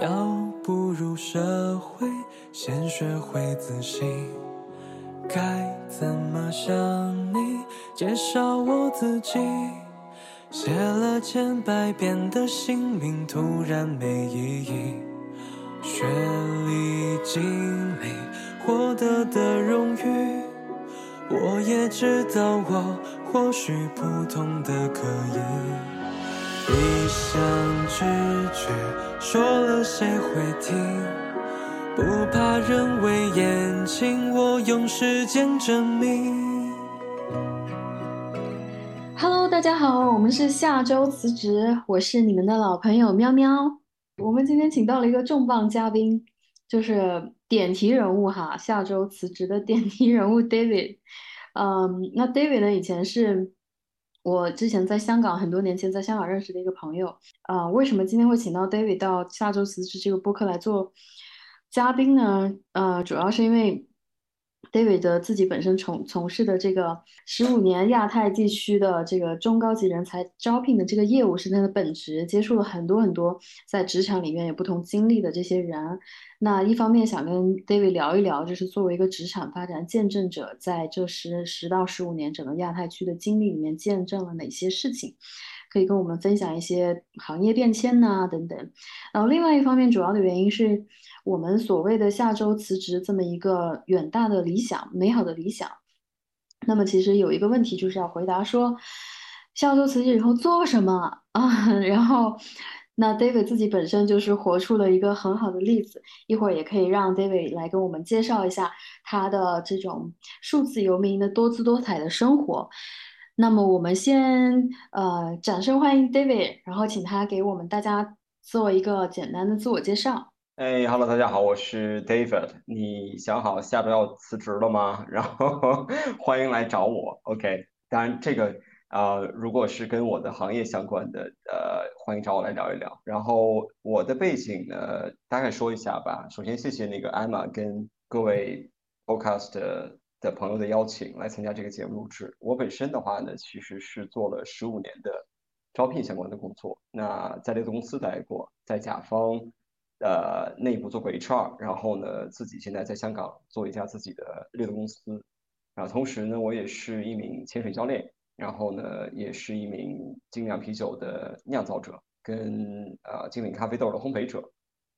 要步入社会，先学会自信。该怎么向你介绍我自己？写了千百遍的姓名，突然没意义。学历、经历，获得的荣誉，我也知道我或许普通的可以。一想拒绝，说了谁会听？不怕人微言轻，我用时间证明。Hello，大家好，我们是下周辞职，我是你们的老朋友喵喵。我们今天请到了一个重磅嘉宾，就是点题人物哈，下周辞职的点题人物 David。嗯，那 David 呢，以前是我之前在香港很多年前在香港认识的一个朋友。啊、为什么今天会请到 David 到下周辞职这个播客来做嘉宾呢？呃，主要是因为 David 的自己本身从从事的这个十五年亚太地区的这个中高级人才招聘的这个业务是他的本职，接触了很多很多在职场里面有不同经历的这些人。那一方面想跟 David 聊一聊，就是作为一个职场发展见证者，在这十十到十五年整个亚太区的经历里面见证了哪些事情，可以跟我们分享一些行业变迁呐、等等。然后另外一方面，主要的原因是我们所谓的下周辞职这么一个远大的理想、美好的理想。那么其实有一个问题就是要回答说，下周辞职以后做什么啊？然后，那 David 自己本身就是活出了一个很好的例子，一会儿也可以让 David 来跟我们介绍一下他的这种数字游民的多姿多彩的生活。那么我们先呃掌声欢迎 David，然后请他给我们大家做一个简单的自我介绍。哎，Hello，大家好，我是 David。你想好下周要辞职了吗？然后欢迎来找我。OK，当然这个呃，如果是跟我的行业相关的，呃，欢迎找我来聊一聊。然后我的背景呢，大概说一下吧。首先，谢谢那个 Emma 跟各位 Podcast 的的朋友的邀请来参加这个节目录制。我本身的话呢，其实是做了十五年的招聘相关的工作。那在这个公司待过，在甲方。呃，内部做过 HR，然后呢，自己现在在香港做一家自己的猎头公司，然后同时呢，我也是一名潜水教练，然后呢，也是一名精酿啤酒的酿造者，跟呃精品咖啡豆的烘焙者，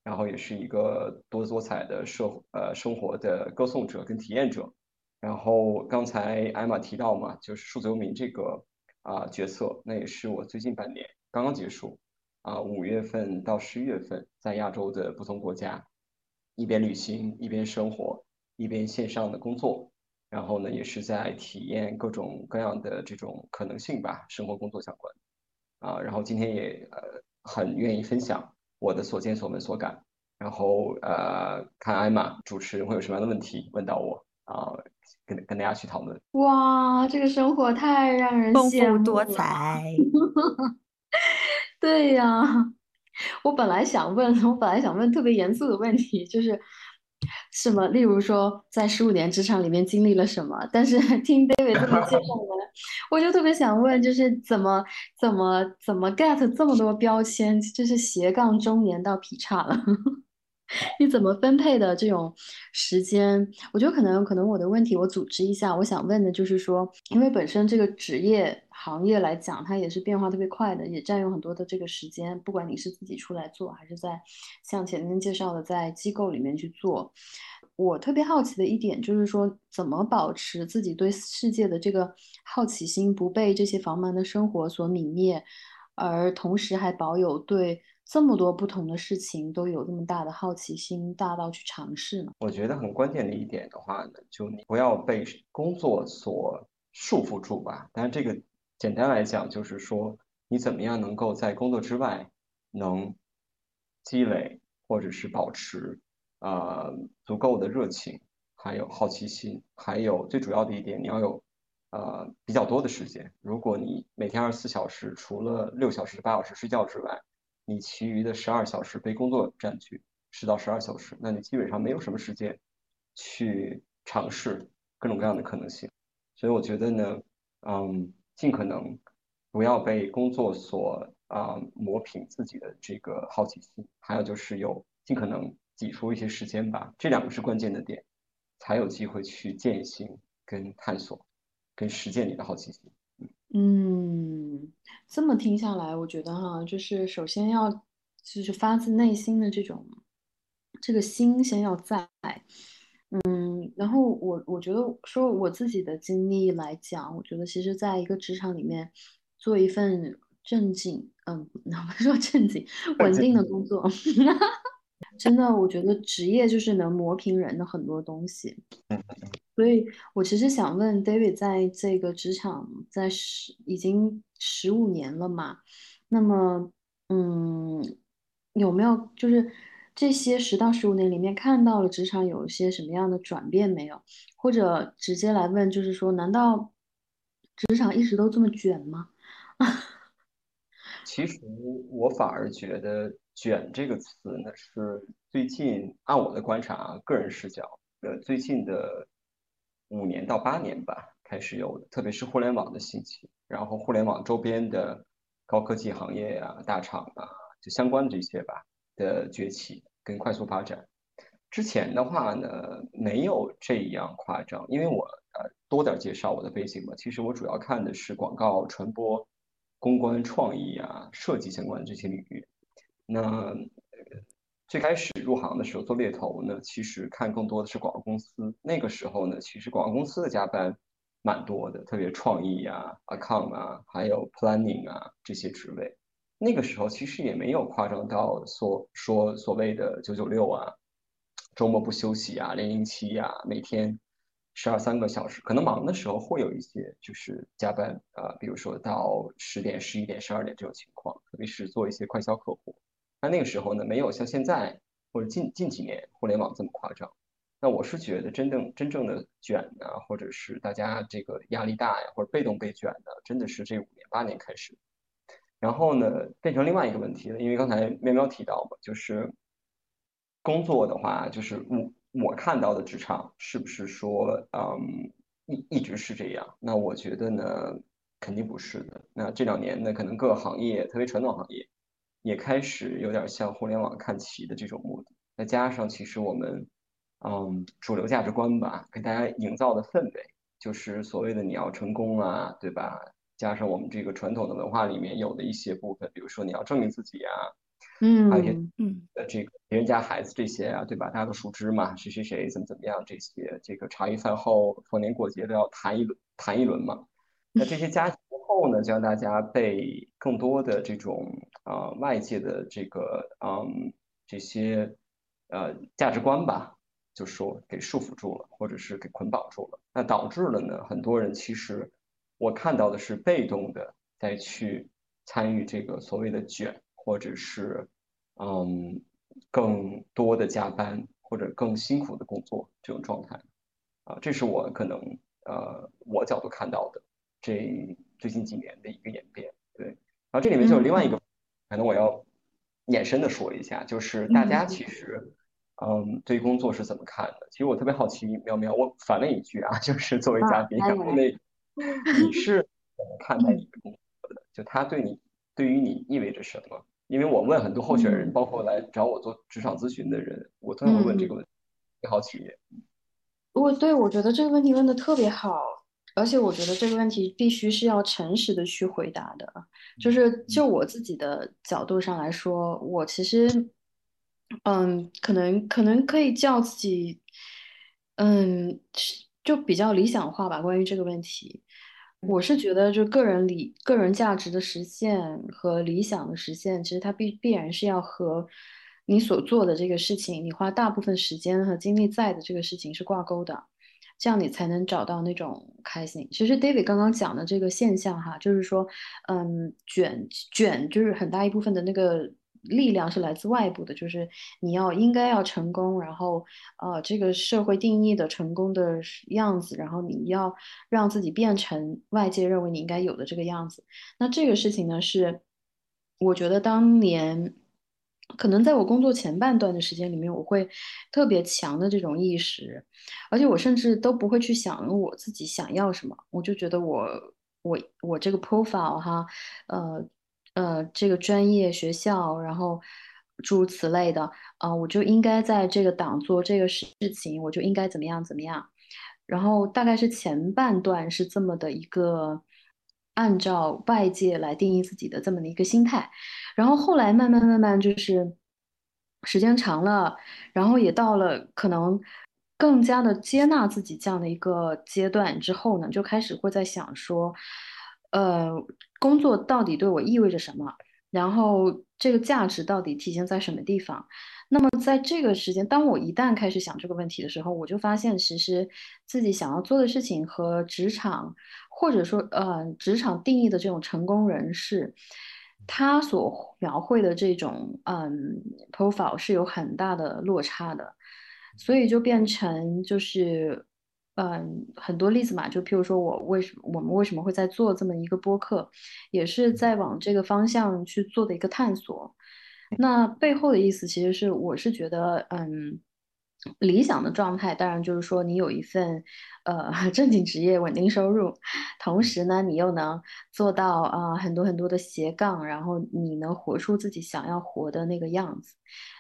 然后也是一个多姿多彩的社呃生活的歌颂者跟体验者。然后刚才艾玛提到嘛，就是数字游民这个啊、角色，那也是我最近半年刚刚结束。啊，五月份到十一月份，在亚洲的不同国家，一边旅行，一边生活，一边线上的工作，然后呢，也是在体验各种各样的这种可能性吧，生活工作相关。啊，然后今天也呃很愿意分享我的所见所闻所感，然后呃看艾玛主持人会有什么样的问题问到我啊，跟跟大家去讨论。哇，这个生活太让人丰羡慕富多了。彩。对呀，我本来想问，我本来想问特别严肃的问题，就是什么，例如说在十五年职场里面经历了什么，但是 听 David 这么介绍完，我就特别想问，就是怎么怎么怎么 get 这么多标签，就是斜杠中年到劈叉了。你怎么分配的这种时间？我觉得可能可能我的问题我组织一下，我想问的就是说，因为本身这个职业行业来讲，它也是变化特别快的，也占用很多的这个时间。不管你是自己出来做，还是在像前面介绍的在机构里面去做，我特别好奇的一点就是说，怎么保持自己对世界的这个好奇心，不被这些繁忙的生活所泯灭，而同时还保有对这么多不同的事情都有这么大的好奇心，大到去尝试呢？我觉得很关键的一点的话呢，就你不要被工作所束缚住吧。但是这个简单来讲，就是说你怎么样能够在工作之外能积累或者是保持呃足够的热情，还有好奇心，还有最主要的一点，你要有呃比较多的时间。如果你每天二十四小时，除了六小时、八小时睡觉之外，你其余的十二小时被工作占据，十到十二小时，那你基本上没有什么时间去尝试各种各样的可能性。所以我觉得呢，嗯，尽可能不要被工作所啊磨平自己的这个好奇心，还有就是有尽可能挤出一些时间吧，这两个是关键的点，才有机会去践行、跟探索、跟实践你的好奇心。嗯，这么听下来，我觉得哈，就是首先要就是发自内心的这种这个心先要在，嗯，然后我我觉得说我自己的经历来讲，我觉得其实在一个职场里面做一份正经，嗯，哪怕说正经稳定的工作，真的，我觉得职业就是能磨平人的很多东西。所以我其实想问 David，在这个职场在十已经十五年了嘛？那么，嗯，有没有就是这些十到十五年里面看到了职场有一些什么样的转变没有？或者直接来问，就是说，难道职场一直都这么卷吗？其实我反而觉得“卷”这个词呢，是最近按我的观察啊、个人视角，呃，最近的。五年到八年吧，开始有的，特别是互联网的兴起，然后互联网周边的高科技行业呀、大厂啊，就相关的这些吧的崛起跟快速发展。之前的话呢，没有这样夸张，因为我呃多点介绍我的背景吧。其实我主要看的是广告传播、公关、创意啊、设计相关这些领域。那最开始入行的时候做猎头呢，其实看更多的是广告公司。那个时候呢，其实广告公司的加班蛮多的，特别创意啊、account 啊，还有 planning 啊这些职位。那个时候其实也没有夸张到所说所谓的九九六啊，周末不休息啊，零零七啊，每天十二三个小时。可能忙的时候会有一些就是加班啊，比如说到十点、十一点、十二点这种情况，特别是做一些快销客户。那那个时候呢，没有像现在或者近近几年互联网这么夸张。那我是觉得真正真正的卷呢，或者是大家这个压力大呀，或者被动被卷的，真的是这五年八年开始。然后呢，变成另外一个问题了，因为刚才喵喵提到嘛，就是工作的话，就是我我看到的职场是不是说，嗯，一一直是这样？那我觉得呢，肯定不是的。那这两年呢，可能各个行业，特别传统行业。也开始有点向互联网看齐的这种目的，再加上其实我们，嗯，主流价值观吧，给大家营造的氛围，就是所谓的你要成功啊，对吧？加上我们这个传统的文化里面有的一些部分，比如说你要证明自己啊，嗯，还有一些嗯，呃，这个别人家孩子这些啊，对吧？大家都熟知嘛，谁谁谁怎么怎么样这些，这个茶余饭后逢年过节都要谈一轮谈一轮嘛。那这些加之后呢，就让大家被更多的这种。啊，外界的这个嗯这些呃价值观吧，就说给束缚住了，或者是给捆绑住了，那导致了呢，很多人其实我看到的是被动的再去参与这个所谓的卷，或者是嗯更多的加班或者更辛苦的工作这种状态啊，这是我可能呃我角度看到的这最近几年的一个演变，对，然后这里面就有另外一个。可能我要延伸的说一下，就是大家其实，嗯，对工作是怎么看的？其实我特别好奇，苗苗，我反问一句啊，就是作为嘉宾，那 你是怎么看待你的工作的？就他对你，对于你意味着什么？因为我问很多候选人，包括来找我做职场咨询的人，我都会问这个问题，特别好奇。我对我觉得这个问题问的特别好。而且我觉得这个问题必须是要诚实的去回答的，就是就我自己的角度上来说，我其实，嗯，可能可能可以叫自己，嗯，就比较理想化吧。关于这个问题，我是觉得就个人理个人价值的实现和理想的实现，其实它必必然是要和你所做的这个事情，你花大部分时间和精力在的这个事情是挂钩的。这样你才能找到那种开心。其实 David 刚刚讲的这个现象哈，就是说，嗯，卷卷就是很大一部分的那个力量是来自外部的，就是你要应该要成功，然后呃，这个社会定义的成功的样子，然后你要让自己变成外界认为你应该有的这个样子。那这个事情呢是。我觉得当年可能在我工作前半段的时间里面，我会特别强的这种意识，而且我甚至都不会去想我自己想要什么，我就觉得我我我这个 profile 哈，呃呃，这个专业学校，然后诸如此类的，啊、我就应该在这个档做这个事情，我就应该怎么样怎么样。然后大概是前半段是这么的一个按照外界来定义自己的这么的一个心态，然后后来慢慢慢慢就是时间长了，然后也到了可能更加的接纳自己这样的一个阶段之后呢，就开始会在想说，呃，工作到底对我意味着什么？然后这个价值到底体现在什么地方？那么在这个时间，当我一旦开始想这个问题的时候，我就发现其实自己想要做的事情和职场，或者说呃职场定义的这种成功人士，他所描绘的这种嗯 profile 是有很大的落差的，所以就变成就是嗯很多例子嘛，就譬如说我为什么我们为什么会在做这么一个播客，也是在往这个方向去做的一个探索。那背后的意思其实是，我是觉得，嗯，理想的状态当然就是说，你有一份呃 正经职业、稳定收入，同时呢，你又能做到啊、很多很多的斜杠，然后你能活出自己想要活的那个样子。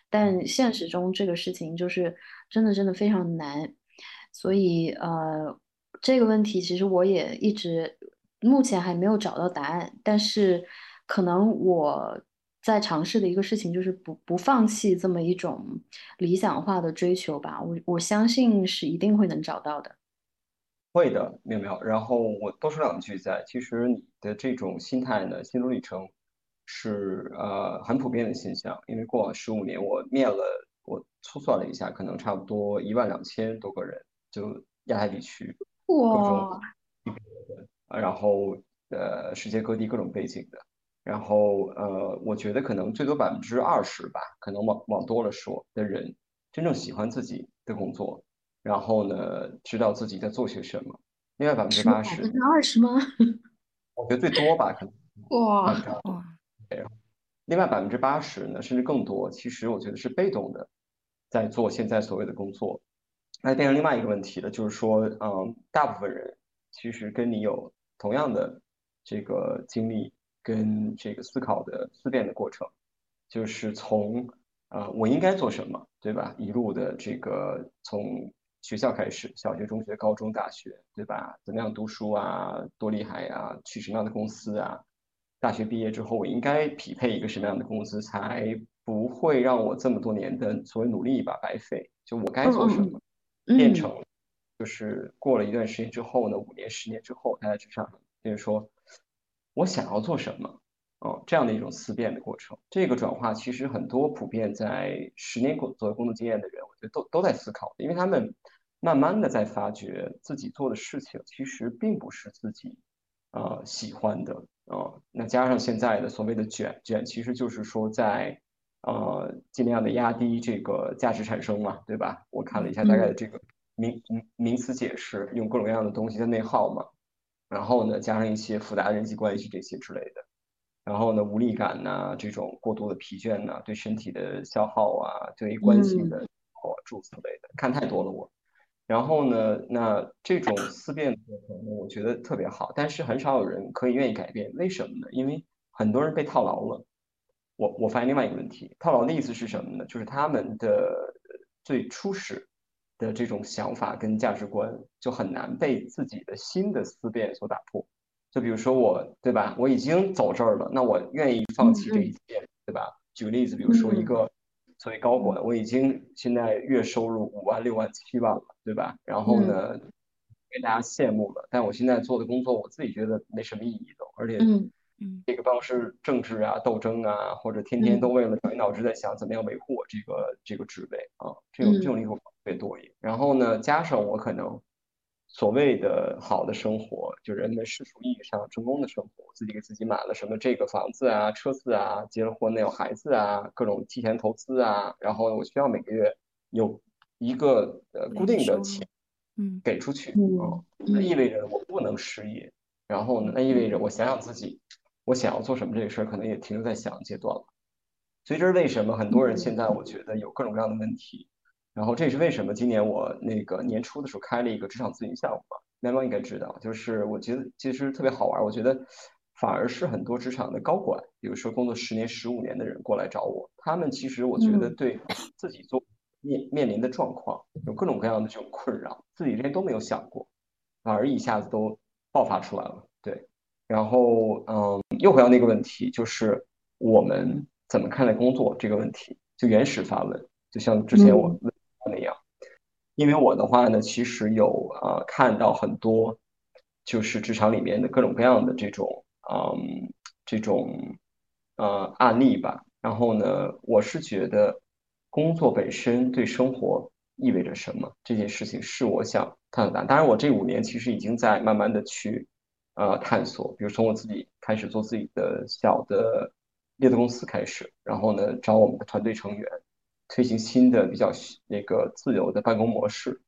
但现实中这个事情就是真的真的非常难，所以呃，这个问题其实我也一直目前还没有找到答案，但是可能我在尝试的一个事情就是不不放弃这么一种理想化的追求吧，我我相信是一定会能找到的。会的，妙妙。然后我多说两句在，其实你的这种心态呢，心路历程是呃很普遍的现象。因为过往十五年，我面了，我粗算了一下，可能差不多一万两千多个人，就亚太地区各种，然后呃世界各地各种背景的。然后呃，我觉得可能最多百分之二十吧，可能往往多了说的人，真正喜欢自己的工作。然后呢，知道自己在做些什么。另外百分之八十，百分之二十吗？我觉得最多吧，可能哇，哇，另外百分之八十呢，甚至更多，其实我觉得是被动的，在做现在所谓的工作。那变成另外一个问题了，就是说，嗯，大部分人其实跟你有同样的这个经历跟这个思考的思辨的过程，就是从啊、呃我应该做什么，对吧？一路的这个从学校开始，小学、中学、高中、大学，对吧？怎么样读书啊？多厉害啊？去什么样的公司啊？大学毕业之后，我应该匹配一个什么样的公司，才不会让我这么多年的所谓努力吧白费？就我该嗯做什么？变成就是过了一段时间之后呢，五年、十年之后，他在职场上就是说，我想要做什么，哦，这样的一种思辨的过程。这个转化其实很多普遍在十年工左右工作经验的人，我觉得都都在思考，因为他们慢慢的在发觉自己做的事情其实并不是自己呃喜欢的，呃，那加上现在的所谓的卷卷，其实就是说在。呃，尽量的压低这个价值产生嘛，对吧？我看了一下大概的嗯这个名名名词解释，用各种各样的东西在内耗嘛，然后呢，加上一些复杂的人际关系这些之类的，然后呢，无力感呐、这种过度的疲倦呐、对身体的消耗啊，对关系嗯的哦诸如此类的，看太多了我。然后呢，那这种思辨的过程呢，我觉得特别好，但是很少有人可以愿意改变，为什么呢？因为很多人被套牢了。我我发现另外一个问题，套牢的意思是什么呢？就是他们的最初始的这种想法跟价值观就很难被自己的新的思辨所打破。就比如说我，对吧？我已经走这儿了，那我愿意放弃这一嗯切，对吧？举个例子，比如说一嗯个作为高管，我已经现在月收入五万、六万、七万了，对吧？然后嗯呢，给大家羡慕了，但我现在做的工作，我自己觉得没什么意义的，而且这个办公室政治啊、斗争啊，或者天天都嗯。为了绞尽脑汁在想怎么样维护我这个这个职位啊，这种这种例子特别多一点。然后呢，加上我可能所谓的好的生活，就人们世俗意义上成功的生活，自己给自己买了什么这个房子啊、车子啊，结了婚呢有孩子啊，各种提前投资啊，然后我需要每个月有一个呃固固定的钱嗯给出去。啊，嗯那意嗯。味着我不能失业。然后呢，那意味着我想想自己，我我想要做什么这个事儿，可能也停留在想阶段了。所以这是为什么很多人现在我觉得有各种各样的问题。然后这也是为什么今年我那个年初的时候开了一个职场咨询项目嘛，喵喵应该知道，就是我觉得其实特别好玩。我觉得反而是很多职场的高管，比如说工作十年、十五年的人过来找我，他们其实我觉得对自己做面面临的状况有各种各样的这种困扰，自己之前都没有想过，反而一下子都爆发出来了。对，然后嗯，又回到那个问题，就是我们怎么看待工作这个问题？就原始发问，就像之前我问。那样，因为我的话呢，其实有啊看到很多，就是职场里面的各种各样的这种嗯这种呃案例吧。然后呢，我是觉得工作本身对生活意味着什么这件事情是我想探讨的。当然，我这五年其实已经在慢慢的去呃探索，比如从我自己开始做自己的小的猎头公司开始，然后呢招我们的团队成员。推行新的比较那个自由的办公模式，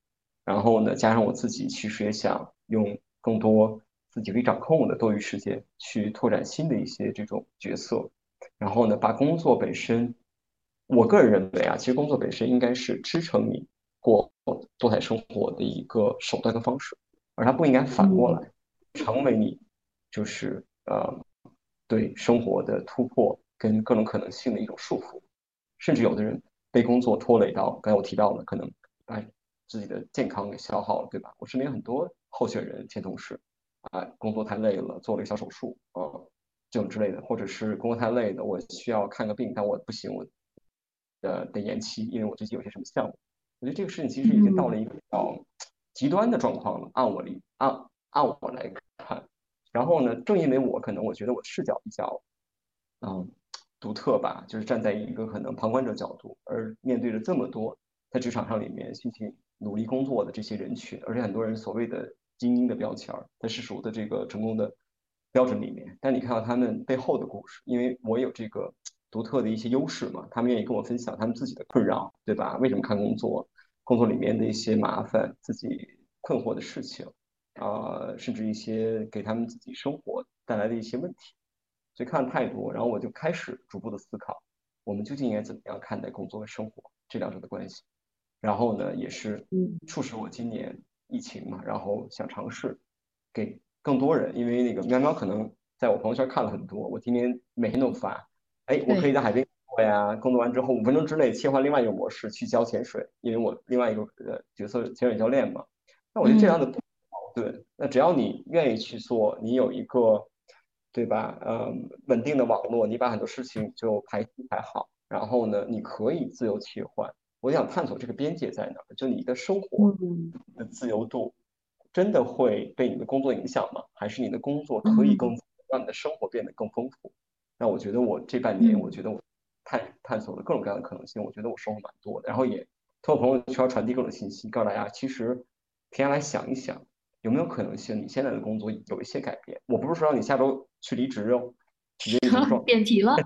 然后呢，加上我自己其实也想用更多自己可以掌控的多余时间去拓展新的一些这种角色，然后呢，把工作本身，我个人认为啊，其实工作本身应该是支撑你过多彩生活的一个手段跟方式，而它不应该反过来成为你就是呃对生活的突破跟各种可能性的一种束缚，甚至有的人。被工作拖累到，刚才我提到了，可能把自己的健康给消耗了，对吧？我身边很多候选人、前同事，啊，工作太累了，做了一个小手术，啊，这种之类的，或者是工作太累的，我需要看个病，但我不行，我呃得延期，因为我最近有些什么项目。我觉得这个事情其实已经到了一个比较极端的状况了。按我理，按按我来看，然后呢，正因为我可能我觉得我视角比较，嗯。独特吧，就是站在一个可能旁观者角度，而面对着这么多在职场上里面辛勤努力工作的这些人群，而且很多人所谓的精英的标签在世俗的这个成功的标准里面，但你看到他们背后的故事，因为我有这个独特的一些优势嘛，他们愿意跟我分享他们自己的困扰，对吧？为什么看工作，工作里面的一些麻烦，自己困惑的事情，啊，甚至一些给他们自己生活带来的一些问题。所以看了太多，然后我就开始逐步的思考，我们究竟应该怎么样看待工作和生活这两者的关系。然后呢，也是促使我今年疫情嘛，然后想尝试给更多人，因为那个喵喵可能在我朋友圈看了很多，我今天每天都发，哎，我可以在海边工作呀，工作完之后五分钟之内切换另外一个模式去教潜水，因为我另外一个呃角色潜水教练嘛。那我觉得这样的盾，那只要你愿意去做，你有一个。对吧？嗯，稳定的网络，你把很多事情就排排好，然后呢，你可以自由切换。我想探索这个边界在哪儿？就你的生活的自由度，真的会被你的工作影响吗？还是你的工作可以更让你的生活变得更丰富？那我觉得我这半年，我觉得我探探索了各种各样的可能性，我觉得我收获蛮多的。然后也通过朋友圈传递各种信息，告诉大家，其实停下来想一想。有没有可能性？你现在的工作有一些改变？我不是说让你下周去离职哦，点 题了。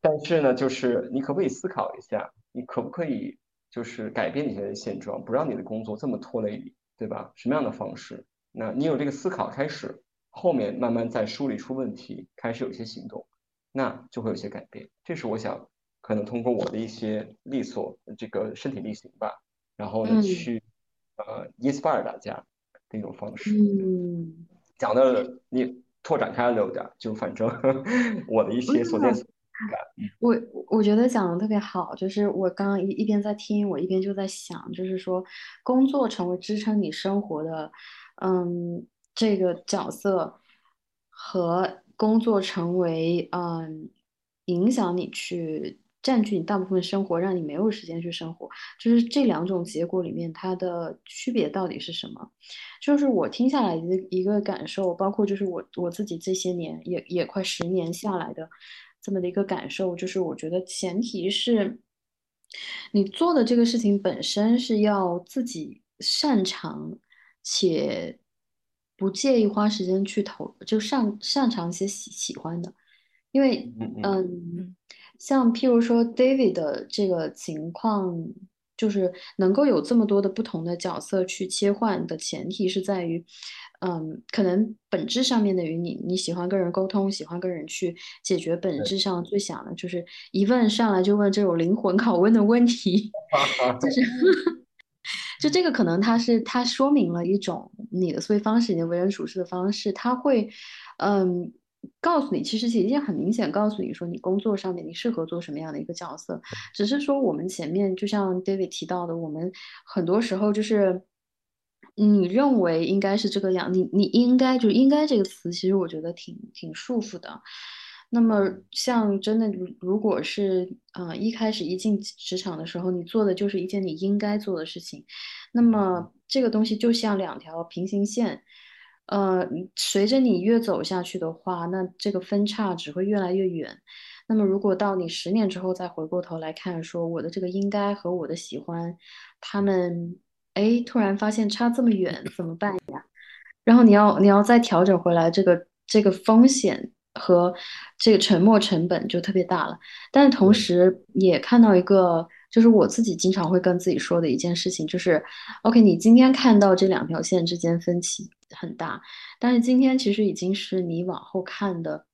但是呢，就是你可不可以思考一下，你可不可以就是改变你现在的现状，不让你的工作这么拖累你，对吧？什么样的方式？那你有这个思考开始，后面慢慢再梳理出问题，开始有一些行动，那就会有些改变。这是我想可能通过我的一些力所这个身体力行吧，然后呢去。呃，inspire 大家的一种方式。嗯，讲的你拓展开了有点，就反正 我的一些所见所感。我我觉得讲的特别好，就是我刚刚一一边在听，我一边就在想，就是说工作成为支撑你生活的，嗯，这个角色和工作成为嗯影响你去。占据你大部分生活，让你没有时间去生活，就是这两种结果里面，它的区别到底是什么？就是我听下来的一个感受，包括就是我我自己这些年也也快十年下来的这么的一个感受，就是我觉得前提是你做的这个事情本身是要自己擅长且不介意花时间去投，就擅擅长一些喜喜欢的，因为嗯。像譬如说 David 的这个情况，就是能够有这么多的不同的角色去切换的前提是在于，嗯，可能本质上面的与你你喜欢跟人沟通，喜欢跟人去解决本质上最想的，就是一问上来就问这种灵魂拷问的问题，就是。就这个可能，它是它说明了一种你的思维方式，你的为人处事的方式，它会，嗯，告诉你，其实已经很明显告诉你说，你工作上面你适合做什么样的一个角色。只是说我们前面就像 David 提到的，我们很多时候就是你认为应该是这个样，你你应该就应该这个词，其实我觉得挺挺束缚的。那么，像真的，如如果是啊，一开始一进职场的时候，你做的就是一件你应该做的事情，那么这个东西就像两条平行线，呃，随着你越走下去的话，那这个分叉只会越来越远。那么，如果到你十年之后再回过头来看，说我的这个应该和我的喜欢，他们哎，突然发现差这么远，怎么办呀？然后你要你要再调整回来，这个这个风险。和这个沉没成本就特别大了，但是同时也看到一个，就是我自己经常会跟自己说的一件事情，就是，OK，你今天看到这两条线之间分歧很大，但是今天其实已经是你往后看的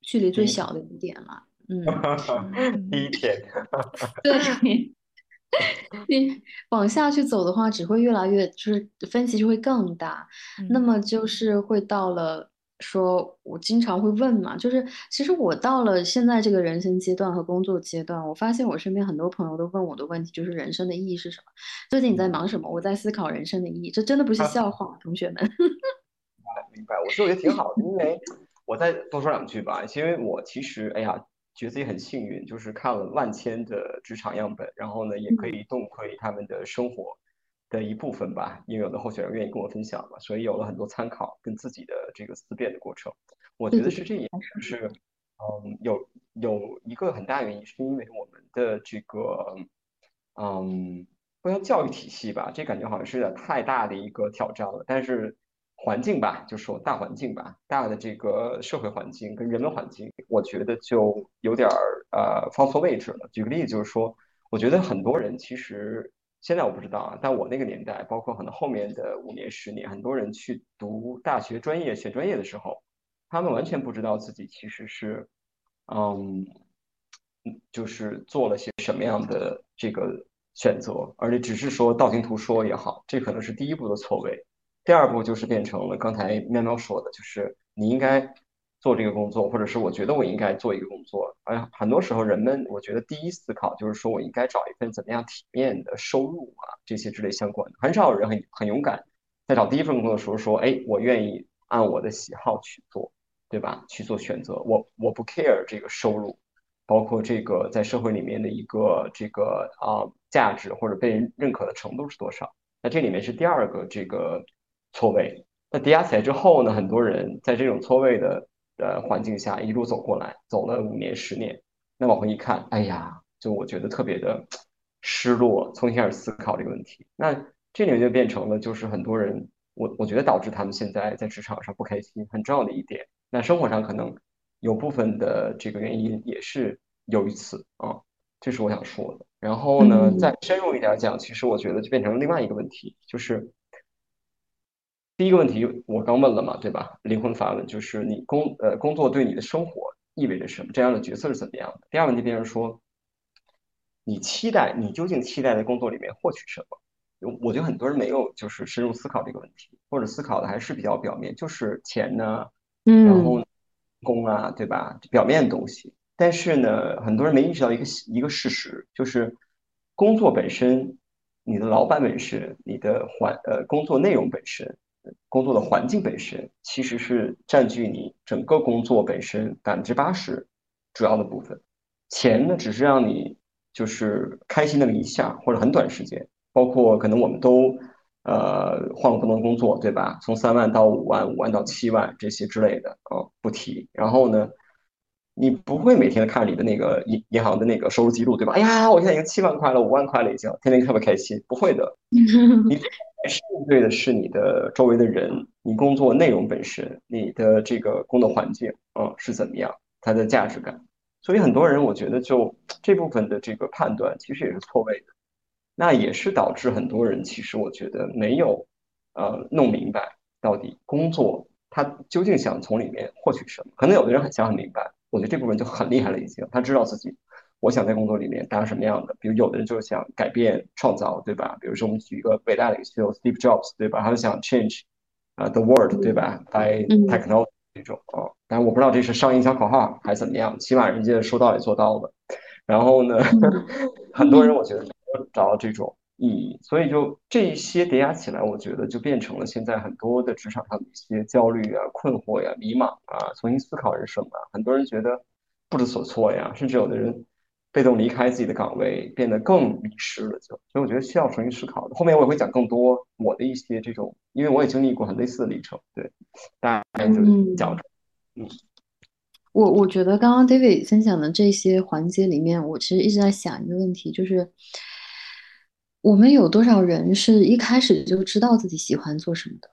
距离最小的一点了。嗯，第一天，对，你往下去走的话，只会越来越，就是分歧就会更大，那么就是会到了。说，我经常会问嘛，就是其实我到了现在这个人生阶段和工作阶段，我发现我身边很多朋友都问我的问题，就是人生的意义是什么？最近你在忙什么？我在思考人生的意义，这真的不是笑话，同学们。明白，我觉得挺好的，因为我再多说两句吧，因为我其实哎呀，觉得自己很幸运，就是看了万千的职场样本，然后呢，也可以洞窥他们的生活。的一部分吧，因为有的候选人愿意跟我分享嘛，所以有了很多参考跟自己的这个思辨的过程。我觉得是这样，就是嗯，有有一个很大原因，是因为我们的这个嗯，不叫教育体系吧，这感觉好像是有点太大的一个挑战了。但是环境吧，就说大环境吧，大的这个社会环境跟人文环境，我觉得就有点儿呃放错位置了。举个例子，就是说，我觉得很多人其实。现在我不知道啊，但我那个年代，包括可能后面的五年、十年，很多人去读大学专业、选专业的时候，他们完全不知道自己其实是，嗯，就是做了些什么样的这个选择，而且只是说道听途说也好，这可能是第一步的错位。第二步就是变成了刚才喵喵说的，就是你应该。做这个工作，或者是我觉得我应该做一个工作，哎呀，很多时候人们我觉得第一思考就是说我应该找一份怎么样体面的收入啊，这些之类相关的。很少有人很很勇敢，在找第一份工作的时候说，哎，我愿意按我的喜好去做，对吧？去做选择，我我不 care 这个收入，包括这个在社会里面的一个这个啊价值或者被人认可的程度是多少？那这里面是第二个这个错位。那叠加起来之后呢，很多人在这种错位的。的环境下一路走过来，走了五年十年，那往回一看，哎呀，就我觉得特别的失落，重新开始思考这个问题。那这里面就变成了，就是很多人，我我觉得导致他们现在在职场上不开心，很重要的一点。那生活上可能有部分的这个原因也是由于此啊，这是我想说的。然后呢，再深入一点讲，其实我觉得就变成了另外一个问题，就是。第一个问题我刚问了嘛，对吧？灵魂发问就是你工呃工作对你的生活意味着什么？这样的角色是怎么样的？第二个问题变成说，你期待你究竟期待在工作里面获取什么？我觉得很多人没有就是深入思考这个问题，或者思考的还是比较表面，就是钱呢，嗯，然后工啊，对吧？表面的东西。但是呢，很多人没意识到一个一个事实，就是工作本身，你的老板本身，你的环呃工作内容本身。工作的环境本身其实是占据你整个工作本身百分之八十主要的部分，钱呢只是让你就是开心那么一下或者很短时间，包括可能我们都呃换过不同工作，对吧？从三万到五万，五万到七万这些之类的啊不提。然后呢，你不会每天看你的那个银银行的那个收入记录，对吧？哎呀，我现在已经七万块了，五万块了已经，天天特别开心，不会的，你。是面对的是你的周围的人，你工作内容本身，你的这个工作环境，嗯，是怎么样，它的价值感。所以很多人，我觉得就这部分的这个判断其实也是错位的，那也是导致很多人其实我觉得没有呃弄明白到底工作他究竟想从里面获取什么？可能有的人很想很明白，我觉得这部分就很厉害了，已经他知道自己我想在工作里面当什么样的。比如有的人就是想改变创造，对吧？比如说我们举一个伟大的一个 CEO，Steve Jobs，对吧？他就想 change 啊 the world，对吧？by technology 这种啊，但是我不知道这是上营销口号还是怎么样，起码人家说到也做到了。然后呢，很多人我觉得找到这种。意义，所以就这一些叠加起来，我觉得就变成了现在很多的职场上的一些焦虑啊、困惑呀、迷茫啊，重新思考人生啊。很多人觉得不知所措呀，甚至有的人被动离开自己的岗位，变得更迷失了。就所以我觉得需要重新思考的。后面我也会讲更多我的一些这种，因为我也经历过很类似的历程。对，大概就讲。嗯，我我觉得刚刚 David 分享的这些环节里面，我其实一直在想一个问题，就是。我们有多少人是一开始就知道自己喜欢做什么的？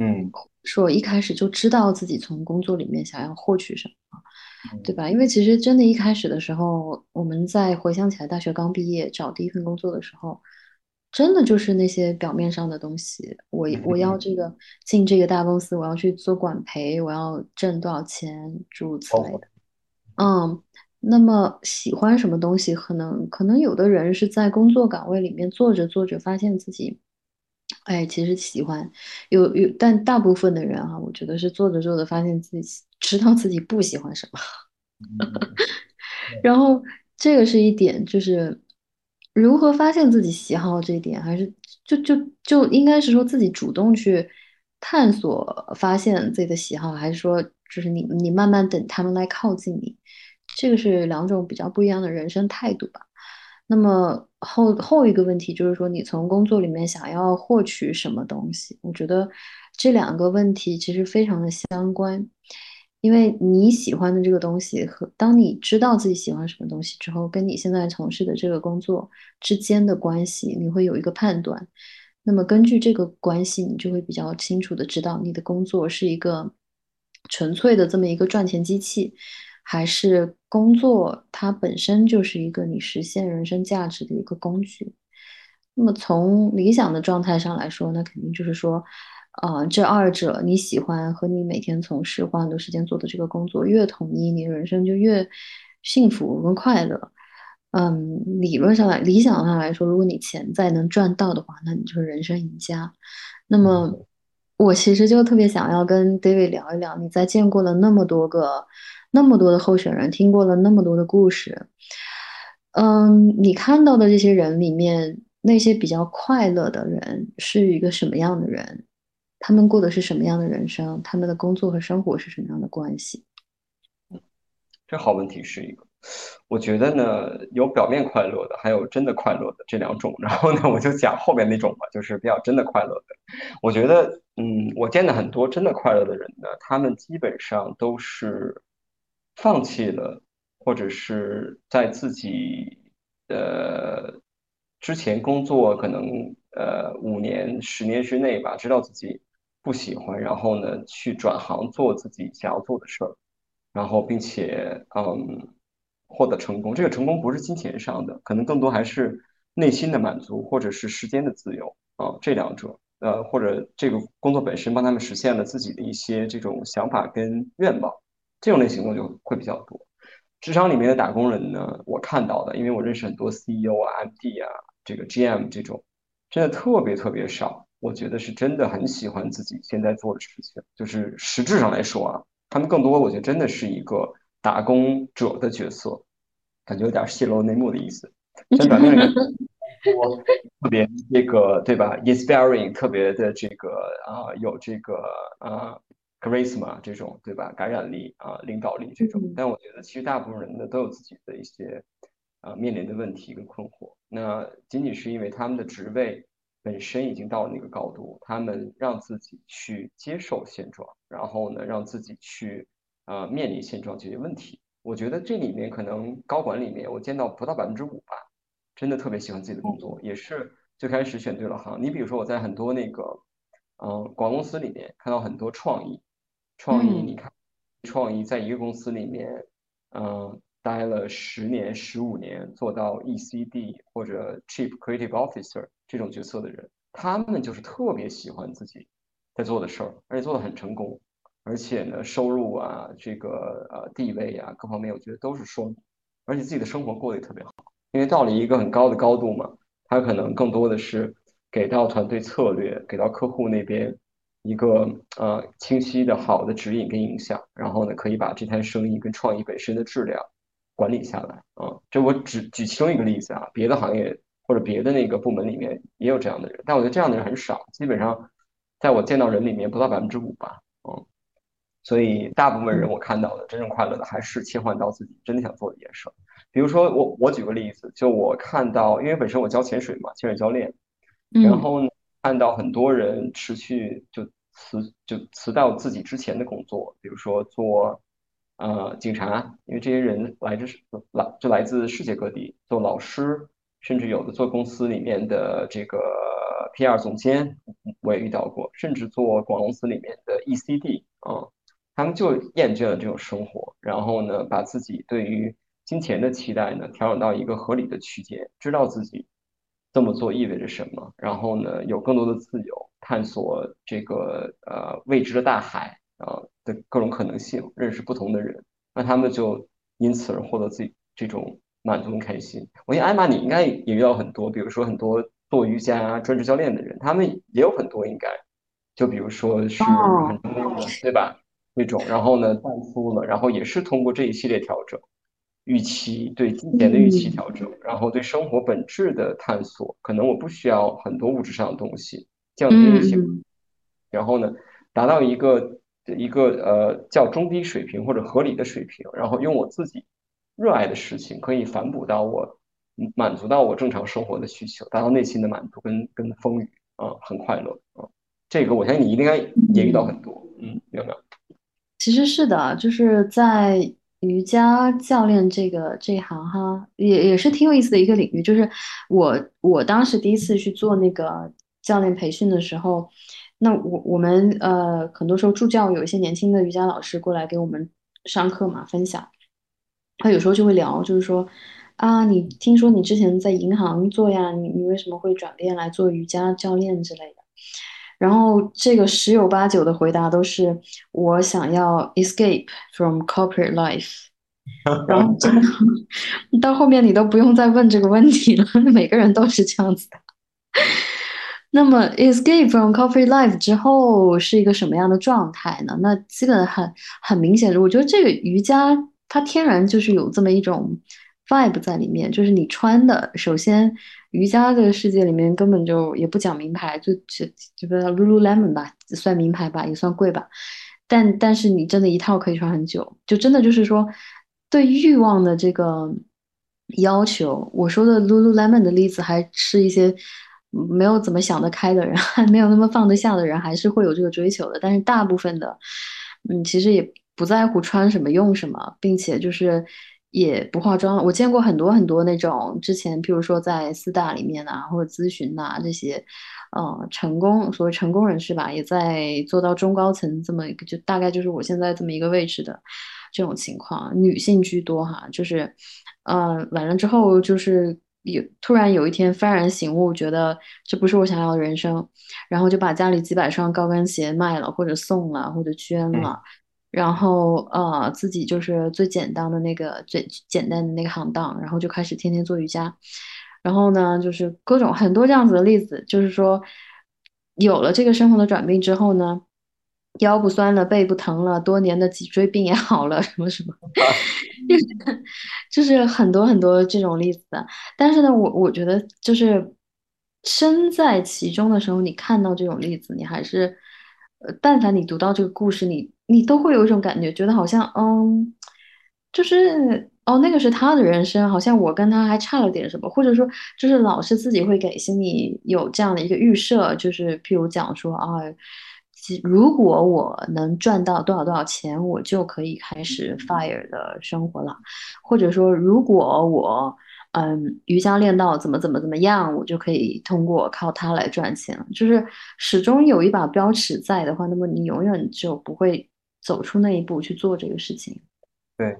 嗯，说一开始就知道自己从工作里面想要获取什么，对吧？因为其实真的，一开始的时候，我们在回想起来，大学刚毕业找第一份工作的时候，真的就是那些表面上的东西。我我要这个进这个大公司，我要去做管培，我要挣多少钱，诸如此类的。嗯。那么喜欢什么东西，可能可能有的人是在工作岗位里面做着做着，发现自己，哎，其实喜欢，有有，但大部分的人啊，我觉得是做着做着，发现自己知道自己不喜欢什么，然后这个是一点，就是如何发现自己喜好这一点，还是就就就应该是说自己主动去探索发现自己的喜好，还是说就是你你慢慢等他们来靠近你。这个是两种比较不一样的人生态度吧。那么后后一个问题就是说，你从工作里面想要获取什么东西？我觉得这两个问题其实非常的相关，因为你喜欢的这个东西和当你知道自己喜欢什么东西之后，跟你现在从事的这个工作之间的关系，你会有一个判断。那么根据这个关系，你就会比较清楚的知道你的工作是一个纯粹的这么一个赚钱机器。还是工作，它本身就是一个你实现人生价值的一个工具。那么从理想的状态上来说，那肯定就是说，呃，这二者你喜欢和你每天从事花很多时间做的这个工作越统一，你人生就越幸福跟快乐。嗯，理论上来，理想上来说，如果你钱在能赚到的话，那你就是人生赢家。那么我其实就特别想要跟 David 聊一聊，你在见过了那么多个。那么多的候选人，听过了那么多的故事，嗯，你看到的这些人里面，那些比较快乐的人是一个什么样的人？他们过的是什么样的人生？他们的工作和生活是什么样的关系？这好问题是一个，我觉得呢，有表面快乐的，还有真的快乐的这两种。然后呢，我就讲后面那种吧，就是比较真的快乐的。我觉得，嗯，我见的很多真的快乐的人呢，他们基本上都是。放弃了，或者是在自己呃之前工作可能呃五年、十年之内吧，知道自己不喜欢，然后呢去转行做自己想要做的事儿，然后并且嗯获得成功。这个成功不是金钱上的，可能更多还是内心的满足，或者是时间的自由啊，这两者呃或者这个工作本身帮他们实现了自己的一些这种想法跟愿望。这种类型的就会比较多。职场里面的打工人呢，我看到的，因为我认识很多 CEO 啊、MD 啊、这个 GM 这种，真的特别特别少。我觉得是真的很喜欢自己现在做的事情。就是实质上来说啊，他们更多我觉得真的是一个打工者的角色，感觉有点泄露内幕的意思。像表面上我特别这个对吧？Inspiring，特别的这个啊，有这个啊。Charisma 这种对吧？感染力啊，领导力这种，但我觉得其实大部分人呢都有自己的一些啊面临的问题跟困惑。那仅仅是因为他们的职位本身已经到了那个高度，他们让自己去接受现状，然后呢让自己去啊面临现状解决问题。我觉得这里面可能高管里面我见到不到百分之五吧，真的特别喜欢自己的工作，也是最开始选对了行。你比如说我在很多那个嗯广告公司里面看到很多创意。创意，你看，创意在一个公司里面，嗯，待了十年、十五年，做到 ECD 或者 Chief Creative Officer 这种角色的人，他们就是特别喜欢自己在做的事儿，而且做的很成功，而且呢，收入啊，这个呃地位啊，各方面我觉得都是双，而且自己的生活过得也特别好，因为到了一个很高的高度嘛，他可能更多的是给到团队策略，给到客户那边一个呃清晰的好的指引跟影响，然后呢，可以把这摊生意跟创意本身的质量管理下来啊。这我只举其中一个例子啊，别的行业。或者别的那个部门里面也有这样的人，但我觉得这样的人很少，基本上在我见到人里面不到百分之五吧，嗯，所以大部分人我看到的真正快乐的还是切换到自己真的想做的一件事。比如说我我举个例子，就我看到，因为本身我教潜水嘛，潜水教练，然后呢看到很多人持续就辞就辞掉自己之前的工作，比如说做呃警察，因为这些人来自来就来自世界各地，做老师。甚至有的做公司里面的这个 PR 总监，我也遇到过，甚至做广公司里面的 ECD 啊，他们就厌倦了这种生活，然后呢，把自己对于金钱的期待呢调整到一个合理的区间，知道自己这么做意味着什么，然后呢，有更多的自由，探索这个呃未知的大海啊的各种可能性，认识不同的人，那他们就因此而获得自己这种。满足跟开心，我想艾玛你应该也遇到很多，比如说很多做瑜伽专职教练的人，他们也有很多应该，就比如说是很成功的，对吧？那种，然后呢，淡出了，然后也是通过这一系列调整，预期对金钱的预期调整，然后对生活本质的探索，可能我不需要很多物质上的东西，降低一些，然后呢，达到一个一个呃较中低水平或者合理的水平，然后用我自己。热爱的事情可以反哺到我，满足到我正常生活的需求，达到内心的满足跟跟丰腴啊，很快乐啊。这个我相信你应该也遇到很多，嗯，有没有？其实是的，就是在瑜伽教练这个这一行哈，也也是挺有意思的一个领域。就是我我当时第一次去做那个教练培训的时候，那我我们呃很多时候助教有一些年轻的瑜伽老师过来给我们上课嘛，分享。他有时候就会聊，就是说，啊，你听说你之前在银行做呀，你你为什么会转变来做瑜伽教练之类的？然后这个十有八九的回答都是我想要 escape from corporate life。然后真的到后面你都不用再问这个问题了，每个人都是这样子的。那么 escape from corporate life 之后是一个什么样的状态呢？那基本很很明显，我觉得这个瑜伽。它天然就是有这么一种 vibe 在里面，就是你穿的，首先瑜伽这个世界里面根本就也不讲名牌，就就就个 lululemon 吧，算名牌吧，也算贵吧，但但是你真的一套可以穿很久，就真的就是说对欲望的这个要求，我说的 lululemon 的例子还是一些没有怎么想得开的人，还没有那么放得下的人，还是会有这个追求的，但是大部分的，嗯，其实也。不在乎穿什么用什么，并且就是也不化妆。我见过很多很多那种之前，譬如说在四大里面啊，或者咨询呐这些，呃，成功所谓成功人士吧，也在做到中高层这么一个，就大概就是我现在这么一个位置的这种情况，女性居多哈。就是，嗯，完了之后就是有突然有一天幡然醒悟，觉得这不是我想要的人生，然后就把家里几百双高跟鞋卖了，或者送了，或者捐了。然后呃，自己就是最简单的那个最简单的那个行当，然后就开始天天做瑜伽。然后呢，就是各种很多这样子的例子，就是说有了这个生活的转变之后呢，腰不酸了，背不疼了，多年的脊椎病也好了，什么什么 就是很多很多这种例子。但是呢，我我觉得就是身在其中的时候，你看到这种例子，你还是呃，但凡你读到这个故事，你。你都会有一种感觉，觉得好像，嗯，就是哦，那个是他的人生，好像我跟他还差了点什么，或者说，就是老师自己会给心里有这样的一个预设，就是譬如讲说啊，如果我能赚到多少多少钱，我就可以开始 fire 的生活了，或者说，如果我。嗯，瑜伽练到怎么怎么怎么样，我就可以通过靠它来赚钱。就是始终有一把标尺在的话，那么你永远就不会走出那一步去做这个事情。对，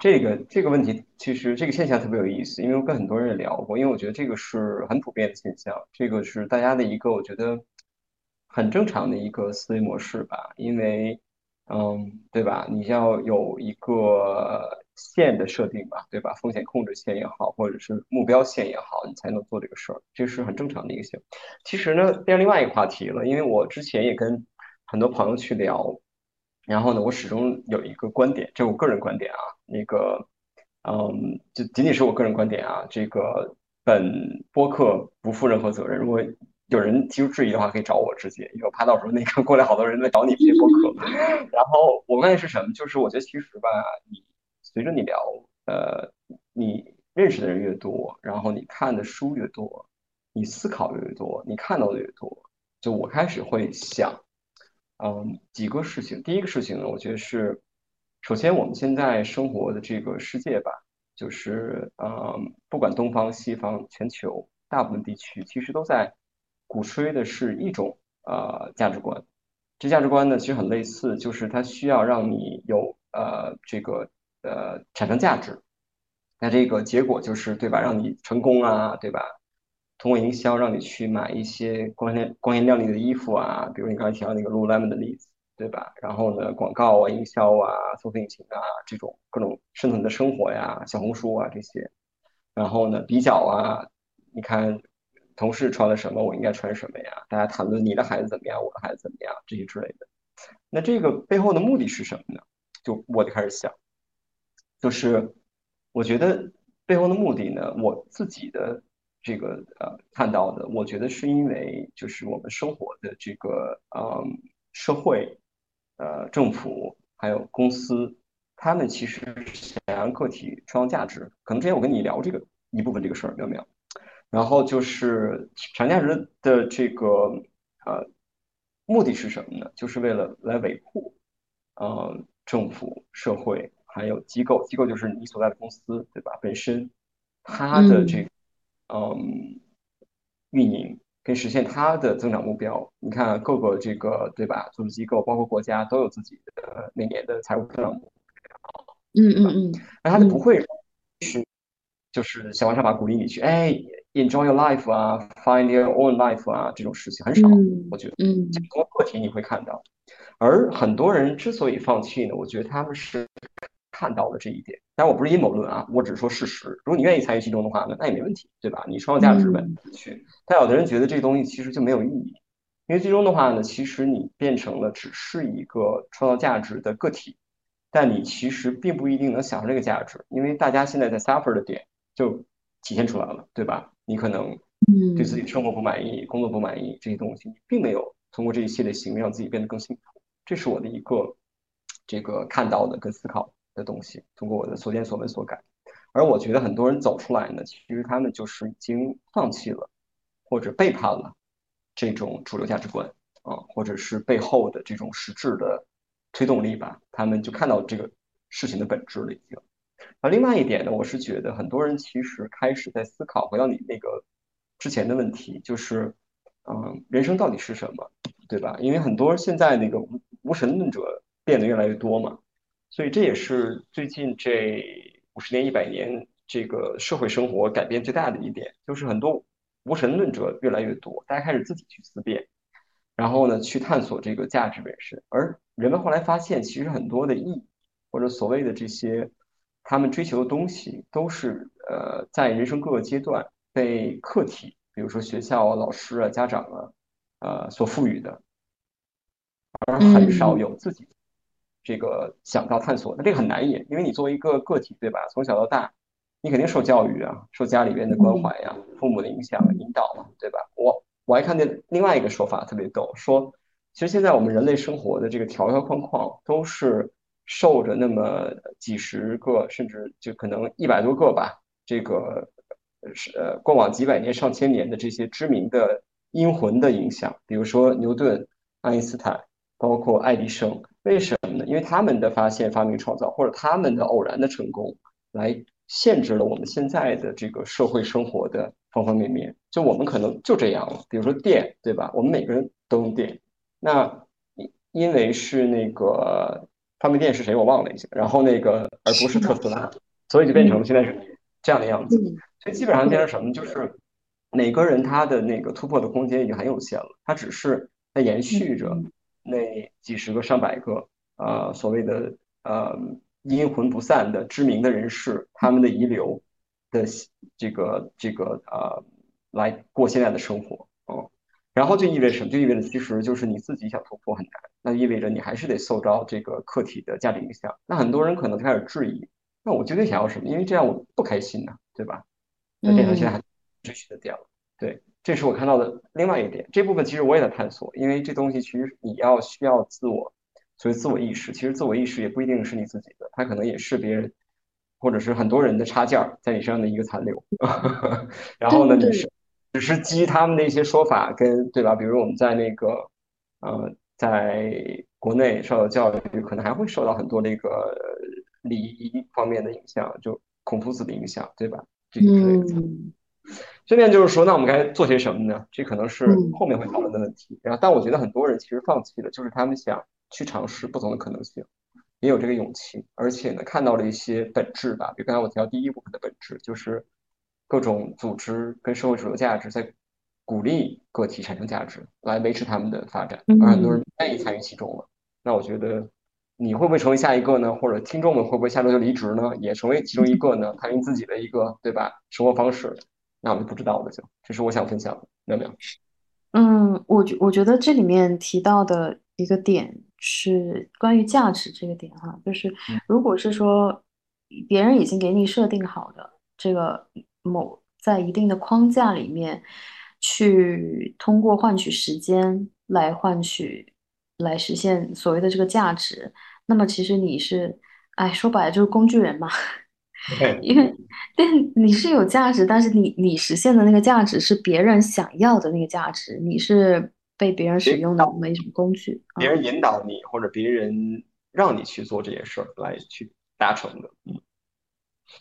这个这个问题其实这个现象特别有意思，因为我跟很多人也聊过，因为我觉得这个是很普遍的现象，这个是大家的一个我觉得很正常的一个思维模式吧，因为，嗯，对吧？你要有一个线的设定吧，对吧？风险控制线也好，或者是目标线也好，你才能做这个事儿，这是很正常的一个行。其实呢，变另外一个话题了，因为我之前也跟很多朋友去聊，然后呢，我始终有一个观点，这是我个人观点啊，那个，嗯，就仅仅是我个人观点啊，这个本播客不负任何责任，如果。有人提出质疑的话，可以找我直接，因为我怕到时候那个过来好多人来找你这些博客。然后我问的是什么？就是我觉得其实吧，你随着你聊，呃，你认识的人越多，然后你看的书越多，你思考越多，你看到的越多，就我开始会想，嗯，几个事情。第一个事情呢，我觉得是，首先我们现在生活的这个世界吧，就是嗯，不管东方西方，全球大部分地区其实都在。鼓吹的是一种呃价值观，这价值观呢其实很类似，就是它需要让你有呃这个呃产生价值，那这个结果就是对吧，让你成功啊，对吧？通过营销让你去买一些光鲜光鲜亮丽的衣服啊，比如你刚才提到那个 Lululemon 的例子，对吧？然后呢，广告啊、营销啊、搜索引擎啊这种各种生存的生活呀、小红书啊这些，然后呢比较啊，你看。同事穿了什么，我应该穿什么呀？大家谈论你的孩子怎么样，我的孩子怎么样，这些之类的。那这个背后的目的是什么呢？就我就开始想，就是我觉得背后的目的呢，我自己的这个呃看到的，我觉得是因为就是我们生活的这个呃社会呃政府还有公司，他们其实想让个体创造价值。可能之前我跟你聊这个一部分这个事儿，有没有？然后就是产价值的这个呃目的是什么呢？就是为了来维护呃政府、社会还有机构，机构就是你所在的公司，对吧？本身它的这嗯运营跟实现它的增长目标。你看各个这个对吧？组织机构包括国家都有自己的每年的财务增长目标。嗯嗯嗯。那它就不会是就是想方设法鼓励你去哎。Enjoy your life 啊，Find your own life 啊，这种事情很少，我觉得。嗯。通过个体你会看到，而很多人之所以放弃呢，我觉得他们是看到了这一点。但我不是阴谋论啊，我只是说事实。如果你愿意参与其中的话那，那也没问题，对吧？你创造价值呗，去。但有的人觉得这个东西其实就没有意义，因为最终的话呢，其实你变成了只是一个创造价值的个体，但你其实并不一定能享受这个价值，因为大家现在在 suffer 的点就体现出来了，对吧？你可能对自己生活不满意，工作不满意，这些东西你并没有通过这一系列行为让自己变得更幸福。这是我的一个这个看到的跟思考的东西，通过我的所见所闻所感。而我觉得很多人走出来呢，其实他们就是已经放弃了或者背叛了这种主流价值观啊，或者是背后的这种实质的推动力吧。他们就看到这个事情的本质了，已经。那另外一点呢，我是觉得很多人其实开始在思考，回到你那个之前的问题，就是，嗯，人生到底是什么，对吧？因为很多现在那个无神论者变得越来越多嘛，所以这也是最近这五十年、一百年这个社会生活改变最大的一点，就是很多无神论者越来越多，大家开始自己去思辨，然后呢，去探索这个价值本身，而人们后来发现，其实很多的意义或者所谓的这些。他们追求的东西都是呃，在人生各个阶段被客体，比如说学校啊、老师啊、家长啊，呃所赋予的，而很少有自己这个想到探索。那这个很难也，因为你作为一个个体，对吧？从小到大，你肯定受教育啊，受家里边的关怀呀、父母的影响引导嘛，对吧？我我还看见另外一个说法特别逗，说其实现在我们人类生活的这个条条框框都是。受着那么几十个，甚至就可能一百多个吧，这个是呃过往几百年、上千年的这些知名的阴魂的影响，比如说牛顿、爱因斯坦，包括爱迪生，为什么？因为他们的发现、发明、创造，或者他们的偶然的成功，来限制了我们现在的这个社会生活的方方面面。就我们可能就这样了，比如说电，对吧？我们每个人都用电，那因因为是那个。发明电是谁？我忘了一下。然后那个，而不是特斯拉，所以就变成现在是这样的样子。所以基本上变成什么？就是每个人他的那个突破的空间已经很有限了。他只是在延续着那几十个、上百个呃所谓的呃阴魂不散的知名的人士他们的遗留的这个这个呃来过现在的生活，嗯，然后就意味着什么？就意味着其实就是你自己想突破很难，那意味着你还是得受到这个客体的价值影响。那很多人可能开始质疑，那我究竟想要什么？因为这样我不开心呐，对吧？那变成现在还追寻的点了。对，这是我看到的另外一点。这部分其实我也在探索，因为这东西其实你要需要自我，所以自我意识，其实自我意识也不一定是你自己的，它可能也是别人或者是很多人的插件在你身上的一个残留。然后呢，你是只是基于他们的一些说法跟对吧？比如我们在那个呃，在国内受到教育，可能还会受到很多那个礼仪方面的影响，就孔夫子的影响，对吧？这个之类的。顺便就是说，那我们该做些什么呢？这可能是后面会讨论的问题。然后，但我觉得很多人其实放弃了，就是他们想去尝试不同的可能性，也有这个勇气，而且呢，看到了一些本质吧。比如刚才我提到第一部分的本质，就是各种组织跟社会主流价值在鼓励个体产生价值，来维持他们的发展，而很多人愿意参与其中了。那我觉得你会不会成为下一个呢？或者听众们会不会下周就离职呢？也成为其中一个呢？他用自己的一个对吧？生活方式。那我们不知道了，就这是我想分享的，有没有？嗯，我觉我觉得这里面提到的一个点是关于价值这个点哈，就是如果是说别人已经给你设定好的这个某在一定的框架里面去通过换取时间来换取来实现所谓的这个价值，那么其实你是，哎，说白了就是工具人嘛。因为但你是有价值，但是你你实现的那个价值是别人想要的那个价值，你是被别人使用的没什么工具，别人引导你或者别人让你去做这件事儿来去达成的，嗯，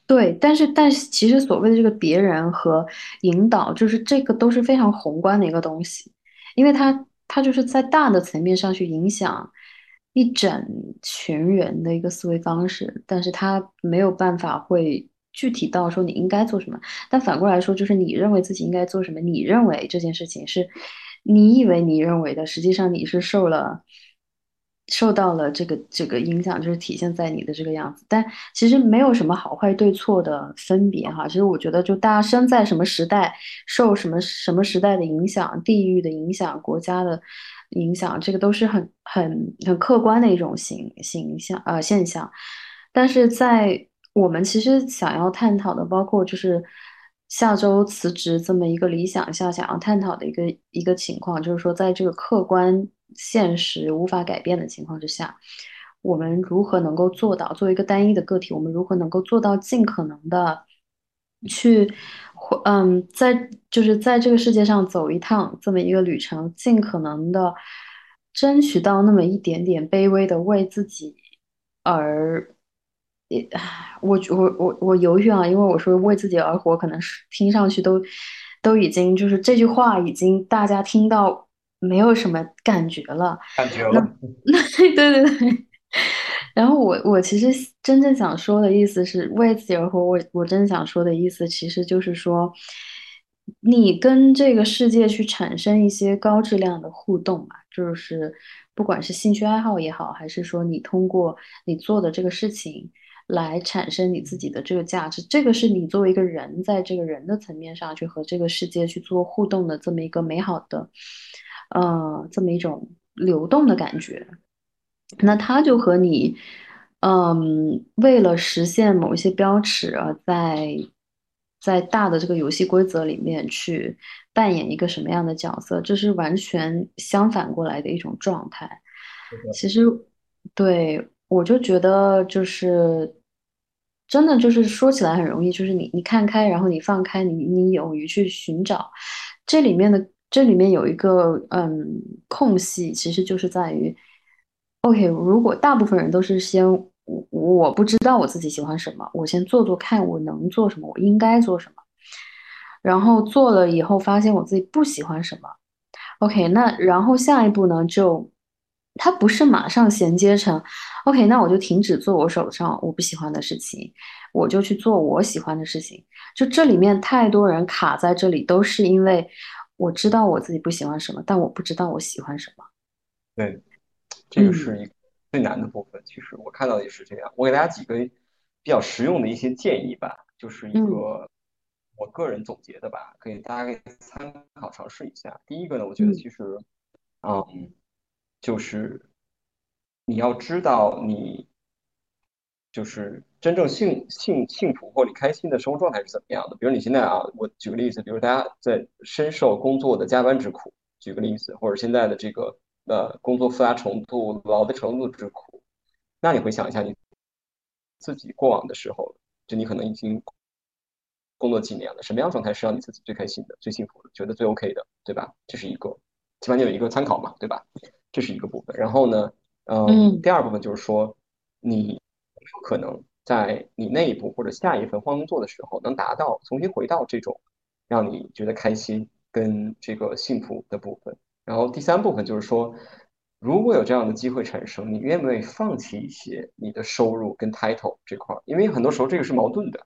对，但是但是其实所谓的这个别人和引导，就是这个都是非常宏观的一个东西，因为它它就是在大的层面上去影响。一整群人的一个思维方式，但是它没有办法会具体到说你应该做什么。但反过来说，就是你认为自己应该做什么，你认为这件事情是你以为你认为的，实际上你是受了受到了这个这个影响，就是体现在你的这个样子。但其实没有什么好坏对错的分别哈。其实我觉得，就大家生在什么时代，受什么什么时代的影响，地域的影响，国家的。影响这个都是很很很客观的一种形形象呃现象，但是在我们其实想要探讨的，包括就是下周辞职这么一个理想下想要探讨的一个一个情况，就是说在这个客观现实无法改变的情况之下，我们如何能够做到作为一个单一的个体，我们如何能够做到尽可能的去。嗯，在就是在这个世界上走一趟这么一个旅程，尽可能的争取到那么一点点卑微的为自己而，也，我我我我犹豫啊，因为我说为自己而活，可能是听上去都都已经就是这句话已经大家听到没有什么感觉了，感觉了，那对对对。然后我我其实真正想说的意思是为自己而活。我我真正想说的意思其实就是说，你跟这个世界去产生一些高质量的互动嘛，就是不管是兴趣爱好也好，还是说你通过你做的这个事情来产生你自己的这个价值，这个是你作为一个人在这个人的层面上去和这个世界去做互动的这么一个美好的，呃，这么一种流动的感觉。那他就和你，嗯，为了实现某一些标尺而，在在大的这个游戏规则里面去扮演一个什么样的角色，这是完全相反过来的一种状态。其实，对我就觉得就是真的就是说起来很容易，就是你你看开，然后你放开，你你勇于去寻找这里面的这里面有一个嗯空隙，其实就是在于。OK，如果大部分人都是先我我不知道我自己喜欢什么，我先做做看我能做什么，我应该做什么，然后做了以后发现我自己不喜欢什么，OK，那然后下一步呢？就它不是马上衔接成 OK，那我就停止做我手上我不喜欢的事情，我就去做我喜欢的事情。就这里面太多人卡在这里，都是因为我知道我自己不喜欢什么，但我不知道我喜欢什么。对，这个嗯是一个最难的部分。其实我看到也是这样。我给大家几个比较实用的一些建议吧，就是一嗯个我个人总结的吧，可以大家可以参考尝试一下。第一个呢，我觉得嗯其实，嗯，就是你要知道你就是真正幸幸幸福或你开心的生活状态是怎么样的。比如你现在啊，我举个例子，比如大家在深受工作的加班之苦，举个例子，或者现在的这个呃工作复杂程度、劳的程度之苦，那你回想一下你自己过往的时候，就你可能已经工作几年了，什么样状态是让你自己最开心的、最幸福的、觉得最 OK 的，对吧？这是一个，起码你有一个参考嘛，对吧？这是一个部分。然后呢，嗯，嗯第二部分就是说，你有可能在你那一步或者下一份换工作的时候，能达到重新回到这种让你觉得开心跟这个幸福的部分。然后第三部分就是说，如果有这样的机会产生，你愿不愿意放弃一些你的收入跟 title 这块儿？因为很多时候这个是矛盾的，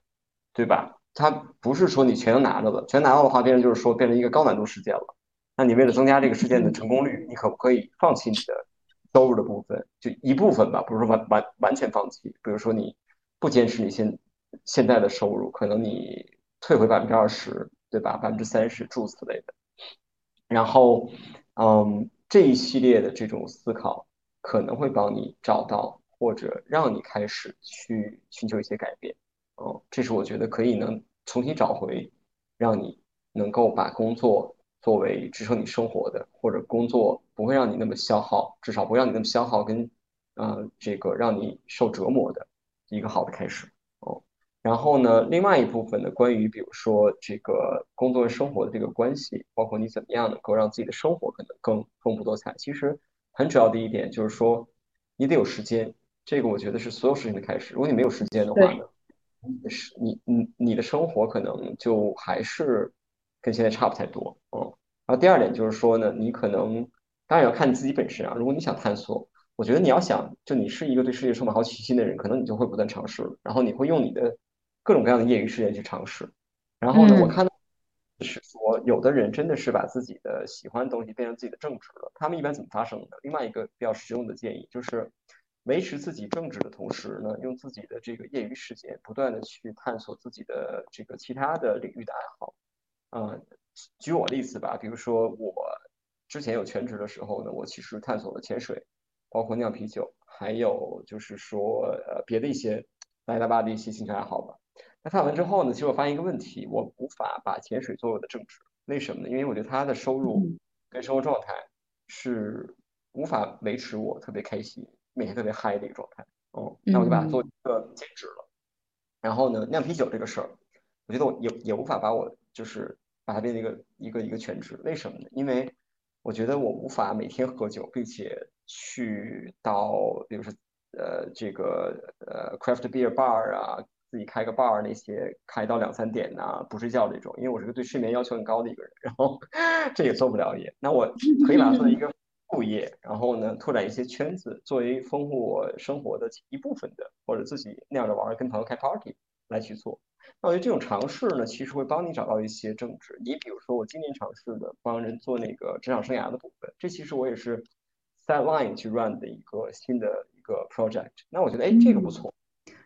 对吧？它不是说你全都拿着了，全拿到的话，变成就是说变成一个高难度事件了。那你为了增加这个事件的成功率，你可不可以放弃你的收入的部分，就一部分吧，不是说完完完全放弃。比如说你不坚持你现现在的收入，可能你退回百分之二十，对吧？百分之三十，诸如此类的。然后，嗯，这一系列的这种思考可能会帮你找到或者让你开始去寻求一些改变。哦，这是我觉得可以能重新找回，让你能够把工作作为支撑你生活的，或者工作不会让你那么消耗，至少不会让你那么消耗跟，呃，这个让你受折磨的一个好的开始。哦，然后呢，另外一部分呢，关于比如说这个工作和生活的这个关系，包括你怎么样能够让自己的生活可能更丰富多彩。其实很主要的一点就是说，你得有时间，这个我觉得是所有事情的开始。如果你没有时间的话对呢，是你你你的生活可能就还是跟现在差不太多，嗯。然后第二点就是说呢，你可能当然要看你自己本身啊。如果你想探索，我觉得你要想，就你是一个对世界充满好奇心的人，可能你就会不断尝试，然后你会用你的各种各样的业余时间去尝试。然后呢，我嗯看到是说，有的人真的是把自己的喜欢的东西变成自己的正职了。他们一般怎么发生的？另外一个比较实用的建议就是，维持自己正职的同时呢，用自己的这个业余时间，不断的去探索自己的这个其他的领域的爱好。嗯，举我例子吧，比如说我之前有全职的时候呢，我其实探索了潜水，包括酿啤酒，还有就是说呃别的一些杂七杂八的一些兴趣爱好吧。那看完之后呢，其实我发现一个问题，我无法把潜水作为我的正职，为什么呢？因为我觉得它的收入嗯跟生活状态是无法维持我特别开心、每天特别嗨的一个状态。哦，那我就把它做嗯一个兼职了。然后呢，酿啤酒这个事儿，我觉得我也也无法把我就是把它变成一个一个一个全职，为什么呢？因为我觉得我无法每天喝酒，并且去到比如说呃这个呃 craft beer bar 啊，自己开个 bar 那些开到两三点呐、不睡觉这种，因为我是个对睡眠要求很高的一个人，然后 这也做不了也。那我可以把它作为一个副业，然后呢拓展一些圈子，作为丰富我生活的一部分的，或者自己那样的玩儿，跟朋友开 party 来去做。那我觉得这种尝试呢，其实会帮你找到一些正职。你比如说，我今年尝试的帮人做那个职场生涯的部分，这其实我也是 sideline 去 run 的一个新的一个 project。那我觉得，哎，这个不嗯错。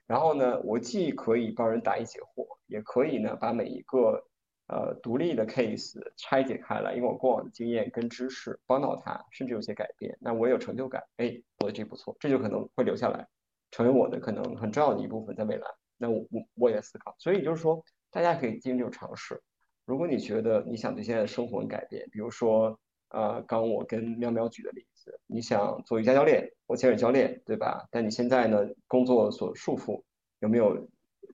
然后呢，我既可以帮人答疑解惑，也可以呢把每一个呃独立的 case 拆解开来，因为我过往的经验跟知识帮到他，甚至有些改变，那我有成就感。哎，我觉得这不错，这就可能会留下来，成为我的可能很重要的一部分，在未来。那我我也思考，所以就是说，大家可以进行这种尝试。如果你觉得你想对现在的生活改变，比如说，呃，刚我跟喵喵举的例子，你想做瑜伽教练或潜水教练，对吧？但你现在呢，工作所束缚，有没有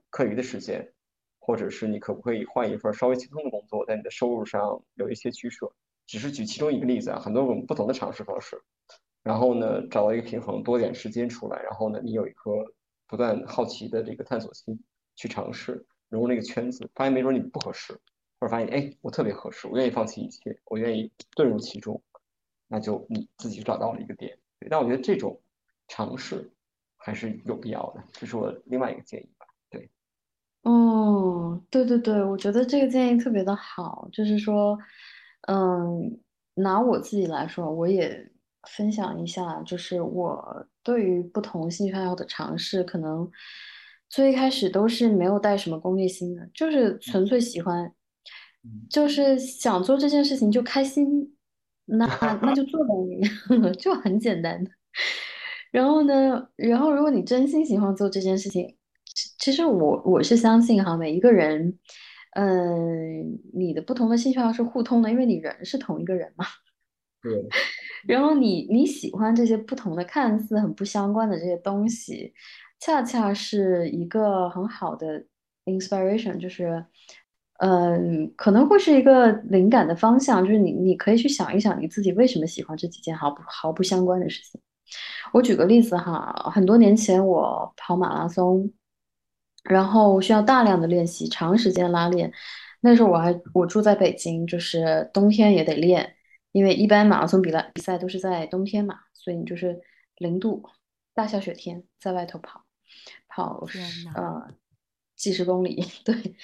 课余的时间？或者是你可不可以换一份稍微轻松的工作，在你的收入上有一些取舍？只是举其中一个例子啊，很多种不同的尝试方式。然后呢，找到一个平衡，多点时间出来，然后呢，你有一颗不断好奇的这个探索心，去尝试融入那个圈子，发现没准你不合适，或者发现哎，我特别合适，我愿意放弃一切，我愿意遁入其中，那就你自己找到了一个点。但我觉得这种尝试还是有必要的，这是我另外一个建议吧。对，哦，对对对，我觉得这个建议特别的好，就是说，嗯，拿我自己来说，我也分享一下，就是我对于不同兴趣爱好的尝试，可能最一开始都是没有带什么功利心的，就是纯粹喜欢，就是想做这件事情就开心，那 那就做呗，就很简单的。然后呢，然后如果你真心喜欢做这件事情，其其实我我是相信哈，每一个人，嗯，你的不同的兴趣爱好是互通的，因为你人是同一个人嘛。对，然后你你喜欢这些不同的、看似很不相关的这些东西，恰恰是一个很好的 inspiration，就是，嗯，可能会是一个灵感的方向，就是你你可以去想一想你自己为什么喜欢这几件毫不毫不相关的事情。我举个例子哈，很多年前我跑马拉松，然后需要大量的练习，长时间拉练。那时候我还我住在北京，就是冬天也得练，因为一般马拉松比赛比赛都是在冬天嘛，所以你就是零度大下雪天在外头跑，跑呃几十公里，对。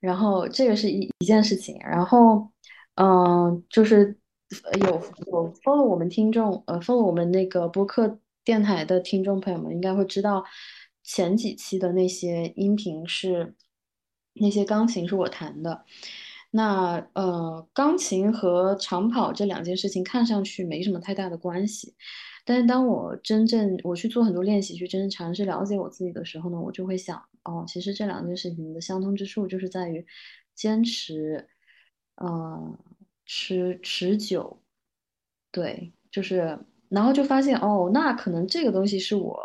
然后这个是一一件事情，然后嗯，就是。有有 follow 我们听众，呃，follow 我们那个播客电台的听众朋友们，应该会知道前几期的那些音频是那些钢琴是我弹的。那呃，钢琴和长跑这两件事情看上去没什么太大的关系，但是当我真正我去做很多练习，去真正尝试了解我自己的时候呢，我就会想，哦，其实这两件事情的相通之处就是在于坚持，呃。持持久，对，就是，然后就发现哦，那可能这个东西是我，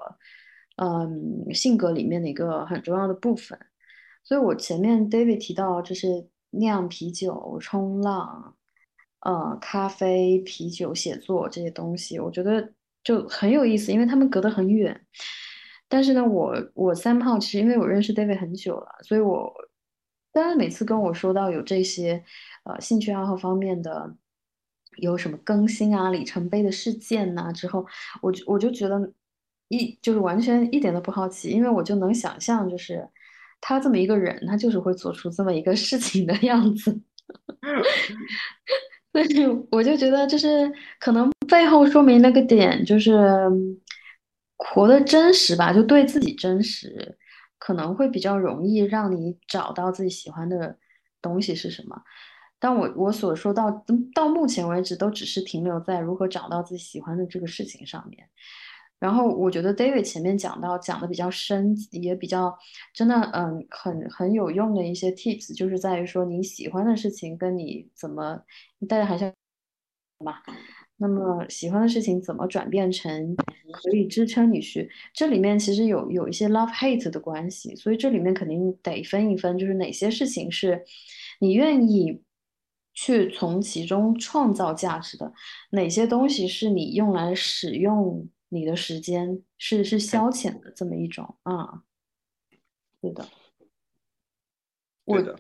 嗯，性格里面的一个很重要的部分。所以我前面 David 提到，就是酿啤酒、冲浪，呃，咖啡、啤酒、写作这些东西，我觉得就很有意思，因为他们隔得很远。但是呢，我我三炮其实因为我认识 David 很久了，所以我，当然每次跟我说到有这些。呃，兴趣爱好方面的有什么更新啊、里程碑的事件呐？之后，我我就觉得一就是完全一点都不好奇，因为我就能想象，就是他这么一个人，他就是会做出这么一个事情的样子。所以我就觉得，就是可能背后说明那个点，就是活的真实吧，就对自己真实，可能会比较容易让你找到自己喜欢的东西是什么。但我我所说到到目前为止都只是停留在如何找到自己喜欢的这个事情上面。然后我觉得 David 前面讲到讲的比较深，也比较真的，嗯，很很有用的一些 tips，就是在于说你喜欢的事情跟你怎么，大家还是嘛，那么喜欢的事情怎么转变成可以支撑你去？这里面其实有有一些 love hate 的关系，所以这里面肯定得分一分，就是哪些事情是你愿意。去从其中创造价值的哪些东西是你用来使用你的时间是是消遣的这么一种啊？对的，我的，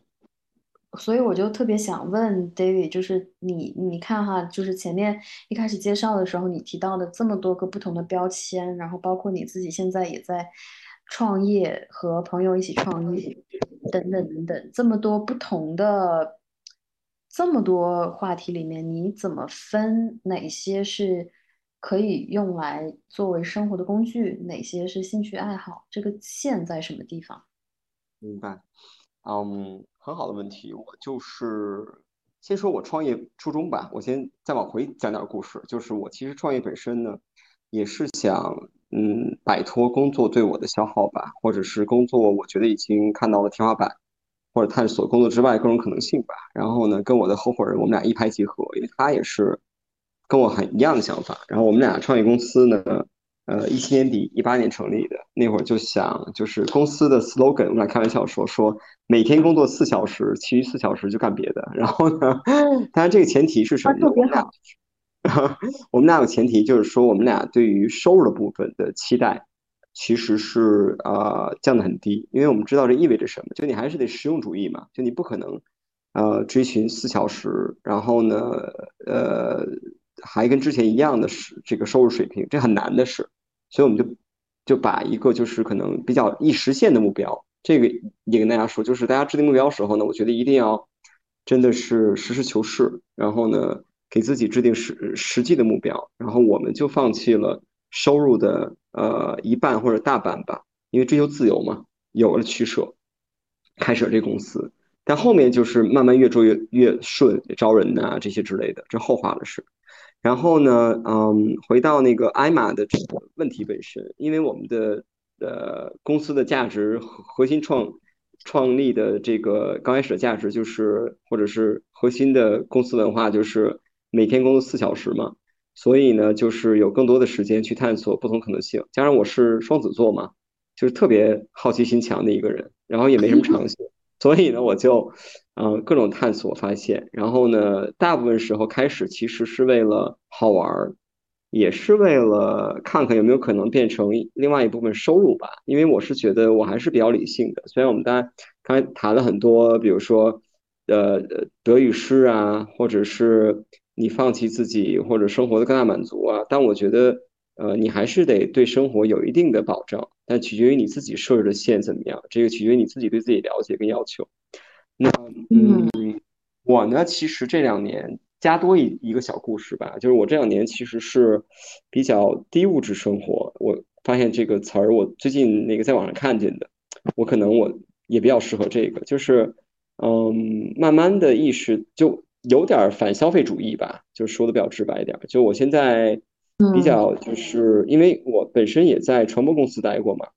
所以我就特别想问 David，就是你你看哈，就是前面一开始介绍的时候，你提到的这么多个不同的标签，然后包括你自己现在也在创业，和朋友一起创业，等等等等，这么多不同的。这么多话题里面，你怎么分哪些是可以用来作为生活的工具，哪些是兴趣爱好？这个线在什么地方？明白，嗯，很好的问题。我就是先说我创业初衷吧。我先再往回讲点故事。就是我其实创业本身呢，也是想嗯摆脱工作对我的消耗吧，或者是工作我觉得已经看到了天花板。或者探索工作之外各种可能性吧。然后呢，跟我的合伙人，我们俩一拍即合，因为他也是跟我很一样的想法。然后我们俩创业公司呢，呃，一七年底，一八年成立的。那会儿就想，就是公司的 slogan，我们俩开玩笑说，说每天工作四小时，其余四小时就干别的。然后呢，当然这个前提是什么？特别好。我们俩有前提，就是说我们俩对于收入的部分的期待。其实是呃降得很低，因为我们知道这意味着什么，就你还是得实用主义嘛，就你不可能呃追寻四小时，然后呢呃还跟之前一样的是这个收入水平，这很难的事，所以我们就就把一个就是可能比较易实现的目标，这个也跟大家说，就是大家制定目标时候呢，我觉得一定要真的是实事求是，然后呢，给自己制定实实际的目标，然后我们就放弃了收入的呃一半或者大半吧，因为追求自由嘛，有了取舍，开始了这公司。但后面就是慢慢越做越越顺，招人呐这些之类的，这后话了是。然后呢，嗯，回到那个艾玛的这个问题本身，因为我们的呃公司的价值核心创创立的这个刚开始的价值就是，或者是核心的公司文化就是每天工作四小时嘛，所以呢，就是有更多的时间去探索不同可能性。加上我是双子座嘛，就是特别好奇心强的一个人，然后也没什么长性。所以呢，我就，嗯，各种探索发现，然后呢，大部分时候开始其实是为了好玩儿，也是为了看看有没有可能变成另外一部分收入吧。因为我是觉得我还是比较理性的，虽然我们大家刚才谈了很多，比如说，呃，德语诗啊，或者是你放弃自己或者生活的更大满足啊，但我觉得。呃，你还是得对生活有一定的保障，但取决于你自己设置的线怎么样，这个取决于你自己对自己了解跟要求。那嗯，我呢，其实这两年加多一一个小故事吧，就是我这两年其实是比较低物质生活。我发现这个词儿，我最近那个在网上看见的，我可能我也比较适合这个，就是嗯，慢慢的意识就有点反消费主义吧，就说的比较直白一点，就我现在。比较就是因为我本身也在传播公司待过嘛，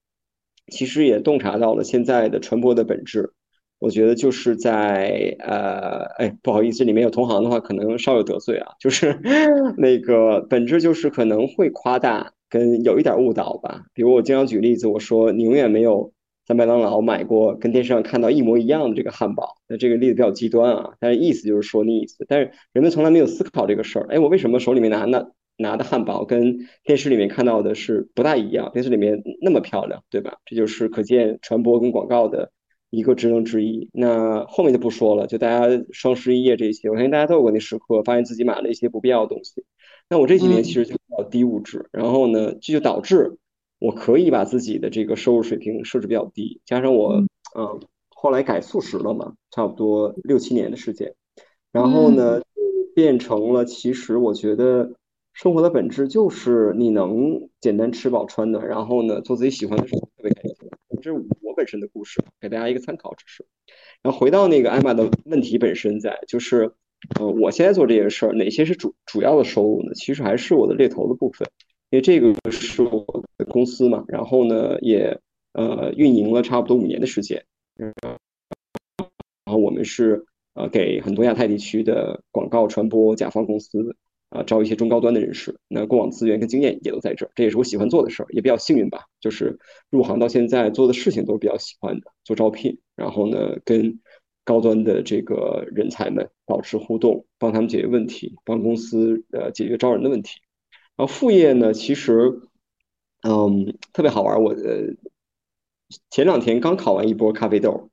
其实也洞察到了现在的传播的本质。我觉得就是在呃，哎，不好意思，里面有同行的话，可能稍有得罪啊。就是 那个本质就是可能会夸大跟有一点误导吧。比如我经常举例子，我说你永远没有在麦当劳买过跟电视上看到一模一样的这个汉堡。那这个例子比较极端啊，但是意思就是说那意思。但是人们从来没有思考这个事儿。哎，我为什么手里面拿那？拿的汉堡跟电视里面看到的是不大一样，电视里面那么漂亮，对吧？这就是可见传播跟广告的一个职能之一。那后面就不说了，就大家双十一夜这些，我相信大家都有过那时刻，发现自己买了一些不必要的东西。那我这几年其实就比较低物质，然后呢，这就导致我可以把自己的这个收入水平设置比较低，加上我嗯后来改素食了嘛，差不多六七年的时间，然后呢变成了其实我觉得。生活的本质就是你能简单吃饱穿暖，然后呢做自己喜欢的事，特别开心。这是我本身的故事，给大家一个参考，只是。然后回到那个艾玛的问题本身，在就是，呃，我现在做这件事儿，哪些是主主要的收入呢？其实还是我的猎头的部分，因为这个是我的公司嘛。然后呢，也呃运营了差不多五年的时间。然后我们是呃给很多亚太地区的广告传播甲方公司。啊，招一些中高端的人士，那过往资源跟经验也都在这儿，这也是我喜欢做的事儿，也比较幸运吧。就是入行到现在做的事情都是比较喜欢的，做招聘，然后呢跟高端的这个人才们保持互动，帮他们解决问题，帮公司呃解决招人的问题。然后副业呢，其实嗯特别好玩，我呃前两天刚考完一波咖啡豆。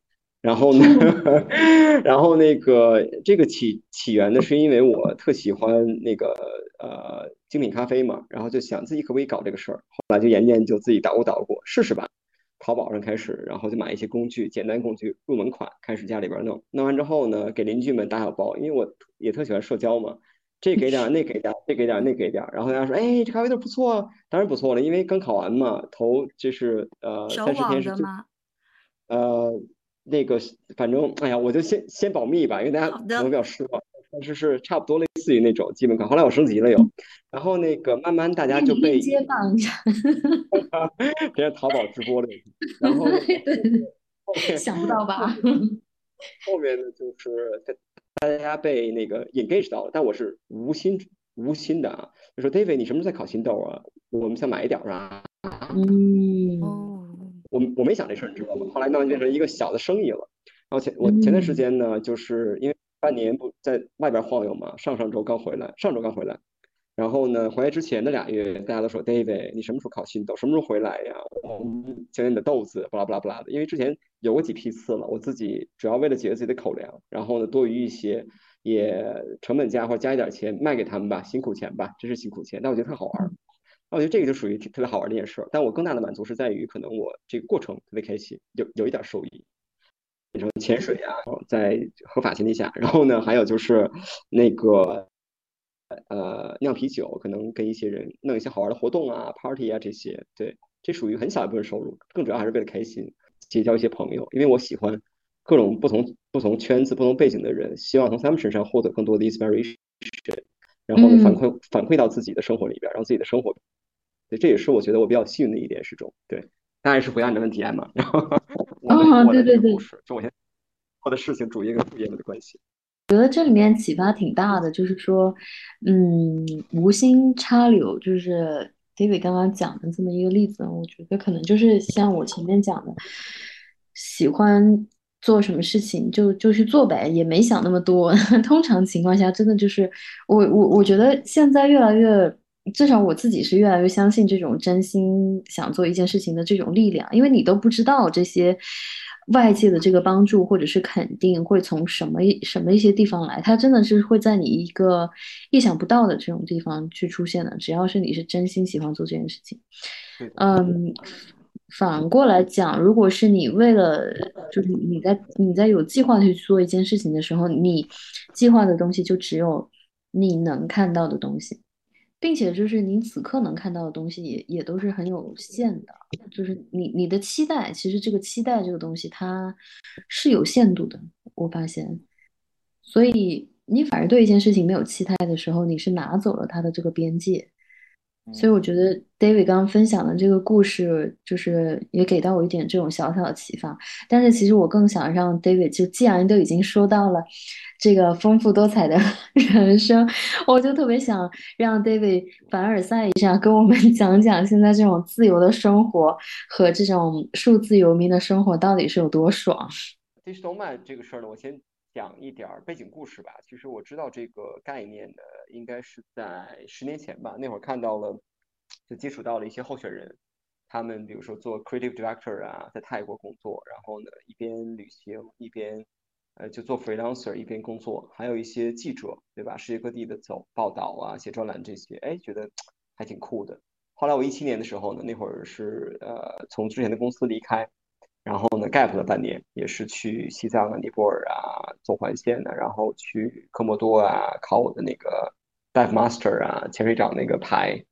然后呢，然后那个这个起起源呢，是因为我特喜欢那个呃精品咖啡嘛，然后就想自己可不可以搞这个事儿，后来就研研究自己捣鼓捣鼓试试吧。淘宝上开始，然后就买一些工具，简单工具入门款，开始家里边弄。弄完之后呢，给邻居们打小包，因为我也特喜欢社交嘛，这给点，那给点，这给点，那给点。然后大家说，哎，这咖啡豆不错啊，当然不错了，因为刚考完嘛，头就是呃三十天是最呃。那个，反正，哎呀，我就先先保密吧，因为大家可能比较失望。但是是差不多类似于那种基本款。后来我升级了又，然后那个慢慢大家就被接棒，别人淘宝直播了。然后 想不到吧？后面呢，就是大家被那个 engage 到了，但我是无心无心的啊。就说 David，你什么时候在考新豆啊？我们想买一点啊。嗯。我我没想这事儿，你知道吗？后来慢慢变成一个小的生意了。然后前我前段时间呢，就是因为半年不在外边晃悠嘛，上上周刚回来，上周刚回来。然后呢，回来之前的俩月，大家都说 David，你什么时候考新豆？什么时候回来呀？我们讲你的豆子，巴拉巴拉巴拉的。因为之前有过几批次了，我自己主要为了解决自己的口粮，然后呢多余一些，也成本价或者加一点钱卖给他们吧，辛苦钱吧，真是辛苦钱。但我觉得特好玩。我觉得这个就属于特别好玩的一件事，但我更大的满足是在于，可能我这个过程特别开心，有有一点收益。成潜水啊，在合法前提下，然后呢，还有就是那个呃酿啤酒，可能跟一些人弄一些好玩的活动啊，party 啊这些，对，这属于很小一部分收入，更主要还是为了开心，结交一些朋友，因为我喜欢各种不同不同圈子、不同背景的人，希望从他们身上获得更多的 inspiration，然后呢反馈反馈到自己的生活里边，让自己的生活，对，这也是我觉得我比较幸运的一点，是种对。当然是回答你的问题嘛，然后 哦，对对对，就我现在做的事情主业跟副业的关系。觉得这里面启发挺大的，就是说，嗯，无心插柳，就是 David 刚刚讲的这么一个例子，我觉得可能就是像我前面讲的，喜欢做什么事情就就去做呗，也没想那么多。通常情况下，真的就是我我我觉得现在越来越。至少我自己是越来越相信这种真心想做一件事情的这种力量，因为你都不知道这些外界的这个帮助或者是肯定会从什么什么一些地方来，它真的是会在你一个意想不到的这种地方去出现的。只要是你是真心喜欢做这件事情，嗯，反过来讲，如果是你为了就是你在你在有计划去做一件事情的时候，你计划的东西就只有你能看到的东西。并且就是你此刻能看到的东西也也都是很有限的，就是你你的期待，其实这个期待这个东西它是有限度的，我发现，所以你反而对一件事情没有期待的时候，你是拿走了它的这个边界。所以我觉得 David 刚刚分享的这个故事，就是也给到我一点这种小小的启发。但是其实我更想让 David，就既然都已经说到了这个丰富多彩的 人生，我就特别想让 David 凡尔赛一下，跟我们 讲讲现在这种自由的生活和这种数字游民的生活到底是有多爽。Digital Man 这个事儿呢，我先。讲一点背景故事吧。其实我知道这个概念的，应该是在十年前吧。那会儿看到了，就接触到了一些候选人，他们比如说做 creative director 啊，在泰国工作，然后呢一边旅行一边呃就做 freelancer 一边工作，还有一些记者，对吧？世界各地的走报道啊，写专栏这些，哎，觉得还挺酷的。后来我一七年的时候呢，那会儿是呃从之前的公司离开。然后呢，gap 了半年，也是去西藏啊、尼泊尔啊走环线的，然后去科莫多啊考我的那个 dive master 啊潜水长那个牌，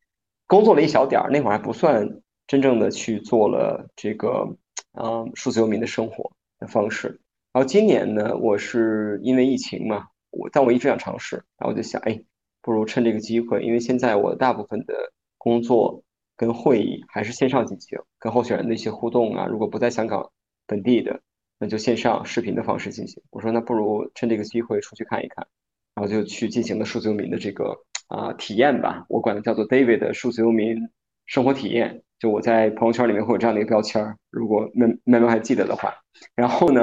工作了一小点儿，那会儿还不算真正的去做了这个嗯数字游民的生活的方式。然后今年呢，我是因为疫情嘛，我但我一直想尝试，然后我就想，哎，不如趁这个机会，因为现在我大部分的工作。跟会议还是线上进行，跟候选人的一些互动啊，如果不在香港本地的，那就线上视频的方式进行。我说那不如趁这个机会出去看一看，然后就去进行了数字游民的这个啊体验吧，我管它叫做 David 的数字游民生活体验。就我在朋友圈里面会有这样的一个标签儿，如果妹妹妹还记得的话。然后呢，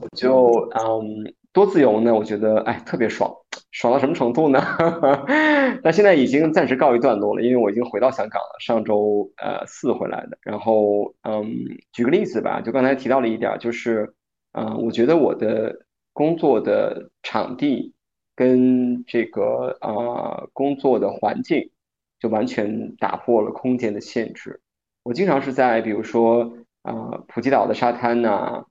我就嗯多自由呢，我觉得哎特别爽。爽到什么程度呢？那现在已经暂时告一段落了，因为我已经回到香港了，上周呃四回来的。然后嗯，举个例子吧，就刚才提到了一点，就是嗯，我觉得我的工作的场地跟这个啊工作的环境就完全打破了空间的限制。我经常是在比如说啊普吉岛的沙滩呐，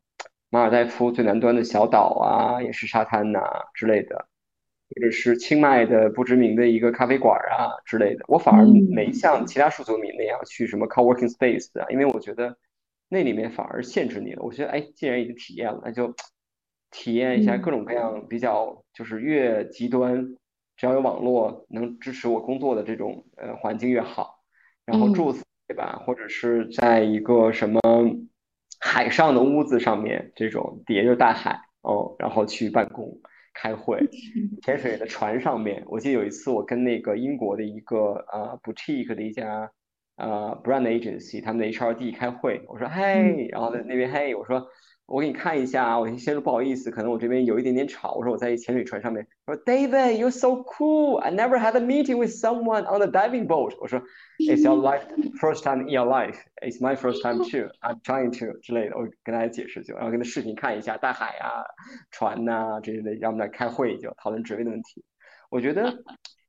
马尔代夫最南端的小岛啊，也是沙滩呐之类的。或者是清迈的不知名的一个咖啡馆啊之类的，我反而没像其他数字游民那样去什么 co-working space 啊，因为我觉得那里面反而限制你了。我觉得，哎，既然已经体验了，那就体验一下各种各样比较就是越极端，只要有网络能支持我工作的这种呃环境越好。然后住对吧？或者是在一个什么海上的屋子上面，这种底下就是大海哦，然后去办公。开会，潜水的船上面，我记得有一次我跟那个英国的一个呃 boutique 的一家呃 brand agency 他们的 HRD 开会，我说嗨，然后在那边嘿，我说。我给你看一下啊，我先说不好意思，可能我这边有一点点吵。我说我在潜水船上面。我说 David, you're so cool. I never had a meeting with someone on a diving boat. 我说 It's your life first time in your life. It's my first time too. I'm trying to 之类的，我跟大家解释就，然后跟他视频看一下大海啊、船呐这些的，让我们来开会就讨论职位的问题。我觉得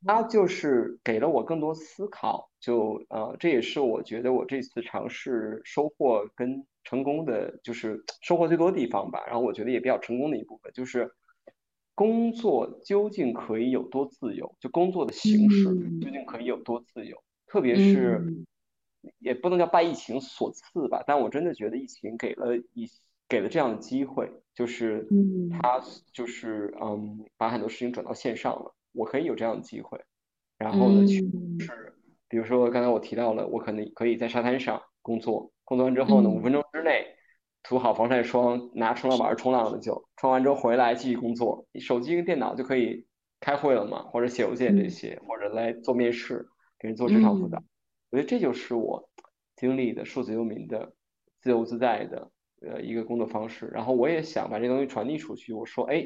他就是给了我更多思考，就呃这也是我觉得我这次尝试收获跟。成功的就是收获最多的地方吧。然后我觉得也比较成功的一部分就是工作究竟可以有多自由，就工作的形式究竟可以有多自由，特别是也不能叫拜疫情所赐吧，但我真的觉得疫情给了一给了这样的机会，就是他就是嗯把很多事情转到线上了，我可以有这样的机会，然后呢去是。比如说刚才我提到了，我可能可以在沙滩上工作，工作完之后呢，五分钟之内涂好防晒霜，拿冲浪板冲浪了就，冲完之后回来继续工作，手机跟电脑就可以开会了嘛，或者写邮件这些，或者来做面试，给人做职场辅导。我觉得这就是我经历的数字游民的自由自在的呃一个工作方式。然后我也想把这东西传递出去。我说，哎，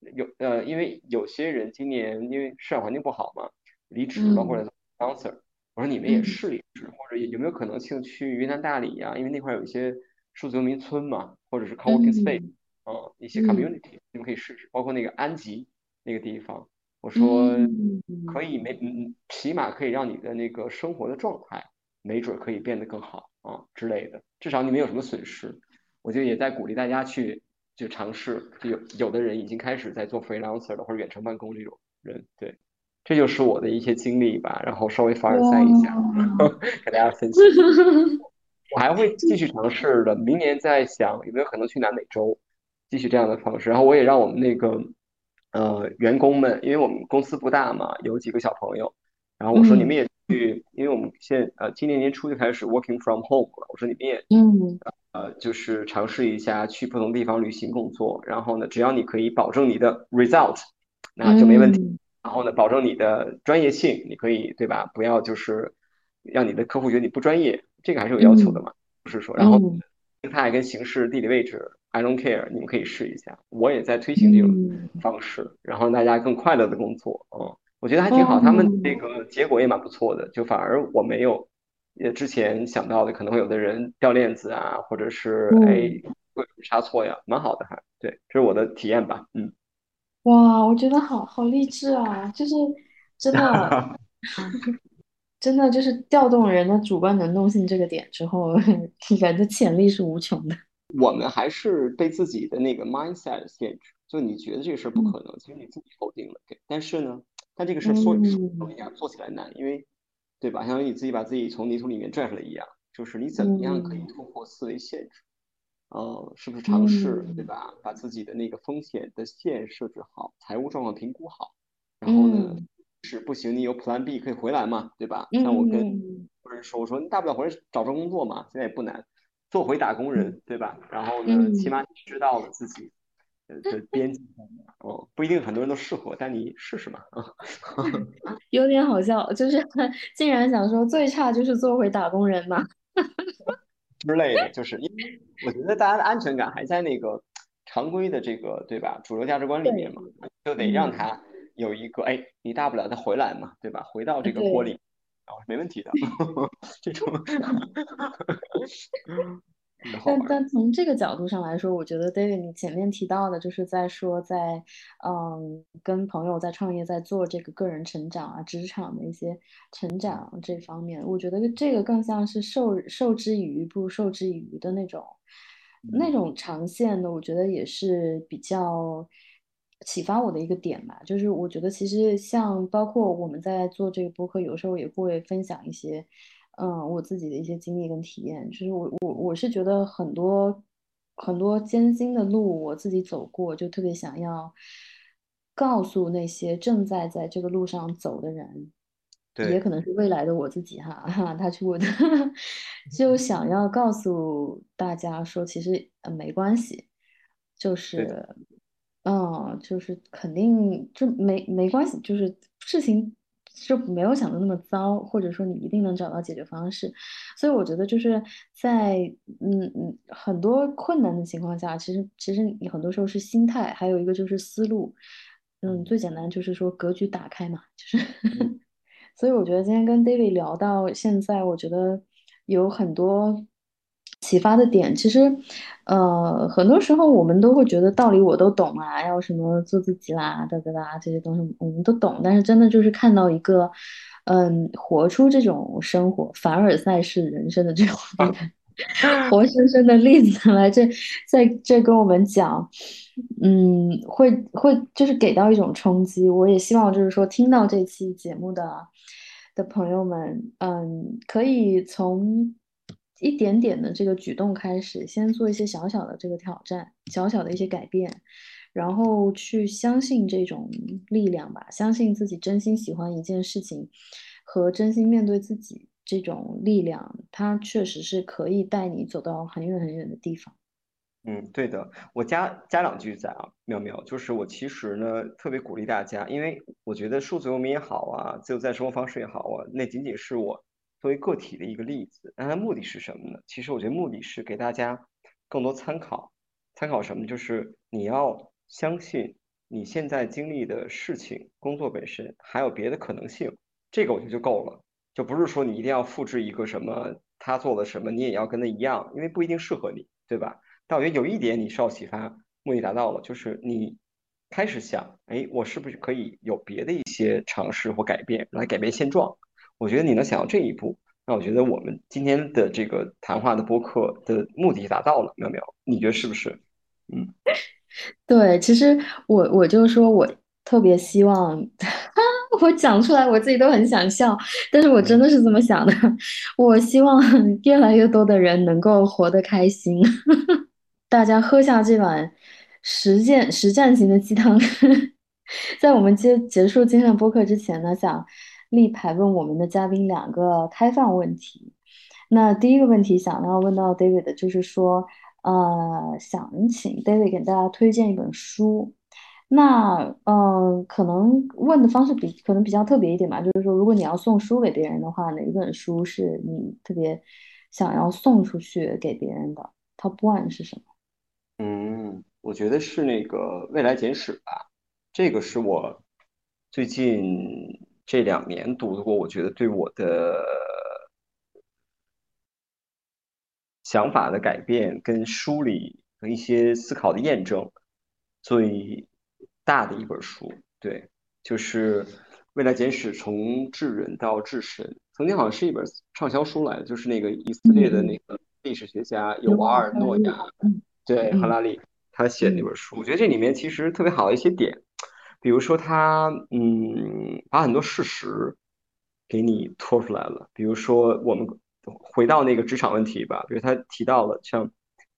有呃，因为有些人今年因为市场环境不好嘛，离职包括来 sponsor。我说你们也试一试，或者有没有可能性去云南大理呀？因为那块有一些数字游民村嘛，或者是 coworking space，嗯，一些 community，你们可以试试。包括那个安吉那个地方，我说可以没，嗯，起码可以让你的那个生活的状态，没准可以变得更好啊之类的。至少你没有什么损失。我就也在鼓励大家去就尝试，就有有的人已经开始在做 freelancer 了或者远程办公这种人，对。这就是我的一些经历吧，然后稍微凡尔赛一下，给大家分享。我还会继续尝试的，明年再想有没有可能去南美洲，继续这样的方式。然后我也让我们那个呃员工们，因为我们公司不大嘛，有几个小朋友，然后我说你们也去，因为我们现呃今年年初就开始 working from home 了，我说你们也嗯呃就是尝试一下去不同地方旅行工作，然后呢，只要你可以保证你的 result，那就没问题。然后呢，保证你的专业性，你可以对吧？不要就是让你的客户觉得你不专业，这个还是有要求的嘛。不是说，然后形态跟形式、地理位置，I don't care，你们可以试一下。我也在推行这种方式，然后让大家更快乐的工作。嗯，我觉得还挺好，他们这个结果也蛮不错的。就反而我没有呃之前想到的，可能会有的人掉链子啊，或者是哎会差错呀，蛮好的还。对，这是我的体验吧。嗯。哇，我觉得好好励志啊！就是真的，真的就是调动人的主观能动性这个点之后，人的潜力是无穷的。我们还是被自己的那个 mindset 限制，就你觉得这个事儿不可能，其实你自己否定了。但是呢，但这个事儿说说容易啊，做起来难，因为对吧？相当于你自己把自己从泥土里面拽出来一样，就是你怎么样可以突破思维限制？呃，是不是尝试对吧？把自己的那个风险的线设置好，财务状况评估好，然后呢，是不行，你有 Plan B 可以回来嘛，对吧？像我跟夫人说，我说你大不了回来找份工作嘛，现在也不难，做回打工人，对吧？然后呢，起码你知道了自己的边界哦，不一定很多人都适合，但你试试嘛。有点好笑，就是 竟然想说最差就是做回打工人嘛。之类的，就是因为我觉得大家的安全感还在那个常规的这个对吧主流价值观里面嘛，就得让他有一个哎，你大不了再回来嘛，对吧？回到这个锅里，没问题的 这种。但但从这个角度上来说，我觉得 David 你前面提到的，就是在说在嗯跟朋友在创业，在做这个个人成长啊，职场的一些成长这方面，我觉得这个更像是受受之以鱼不如授之以渔的那种那种长线的，我觉得也是比较启发我的一个点吧。就是我觉得其实像包括我们在做这个播客，有时候也会分享一些。嗯，我自己的一些经历跟体验，就是我我我是觉得很多很多艰辛的路我自己走过，就特别想要告诉那些正在在这个路上走的人，也可能是未来的我自己哈哈，他去我的，就想要告诉大家说，其实没关系，就是嗯，就是肯定就没没关系，就是事情。就没有想的那么糟，或者说你一定能找到解决方式，所以我觉得就是在嗯嗯很多困难的情况下，其实其实你很多时候是心态，还有一个就是思路，嗯，最简单就是说格局打开嘛，就是，所以我觉得今天跟 David 聊到现在，我觉得有很多。启发的点，其实，呃，很多时候我们都会觉得道理我都懂啊，要什么做自己啦，哒哒哒，这些东西我们都懂。但是真的就是看到一个，嗯，活出这种生活，凡尔赛式人生的这种活生生的例子来这在这跟我们讲，嗯，会会就是给到一种冲击。我也希望就是说听到这期节目的的朋友们，嗯，可以从一点点的这个举动开始，先做一些小小的这个挑战，小小的一些改变，然后去相信这种力量吧，相信自己真心喜欢一件事情和真心面对自己。这种力量，它确实是可以带你走到很远很远的地方。嗯，对的，我加加两句在啊，妙妙，就是我其实呢特别鼓励大家，因为我觉得数字游民也好啊，自由在生活方式也好啊，那仅仅是我作为个体的一个例子。那它目的是什么呢？其实我觉得目的是给大家更多参考，参考什么？就是你要相信你现在经历的事情、工作本身还有别的可能性，这个我觉得就够了。就不是说你一定要复制一个什么他做了什么，你也要跟他一样，因为不一定适合你，对吧？但我觉得有一点你受到启发，目的达到了，就是你开始想，哎，我是不是可以有别的一些尝试或改变来改变现状？我觉得你能想到这一步，那我觉得我们今天的这个谈话的播客的目的达到了，苗苗，你觉得是不是？嗯，对，其实我我就说我特别希望。我讲出来，我自己都很想笑，但是我真的是这么想的。我希望越来越多的人能够活得开心。大家喝下这碗实践实战型的鸡汤。在我们结结束今天的播客之前呢，想立牌问我们的嘉宾两个开放问题。那第一个问题想要问到 David 的就是说，呃，想请 David 给大家推荐一本书。那嗯，可能问的方式比可能比较特别一点吧，就是说，如果你要送书给别人的话，哪一本书是你特别想要送出去给别人的？Top one 是什么？嗯，我觉得是那个《未来简史》吧，这个是我最近这两年读过，我觉得对我的想法的改变跟梳理和一些思考的验证最。大的一本书，对，就是《未来简史：从智人到智神》，曾经好像是一本畅销书来的，就是那个以色列的那个历史学家尤瓦尔·诺亚，对，赫拉利他写的那本书，我觉得这里面其实特别好的一些点，比如说他，嗯，把很多事实给你拖出来了，比如说我们回到那个职场问题吧，比如他提到了像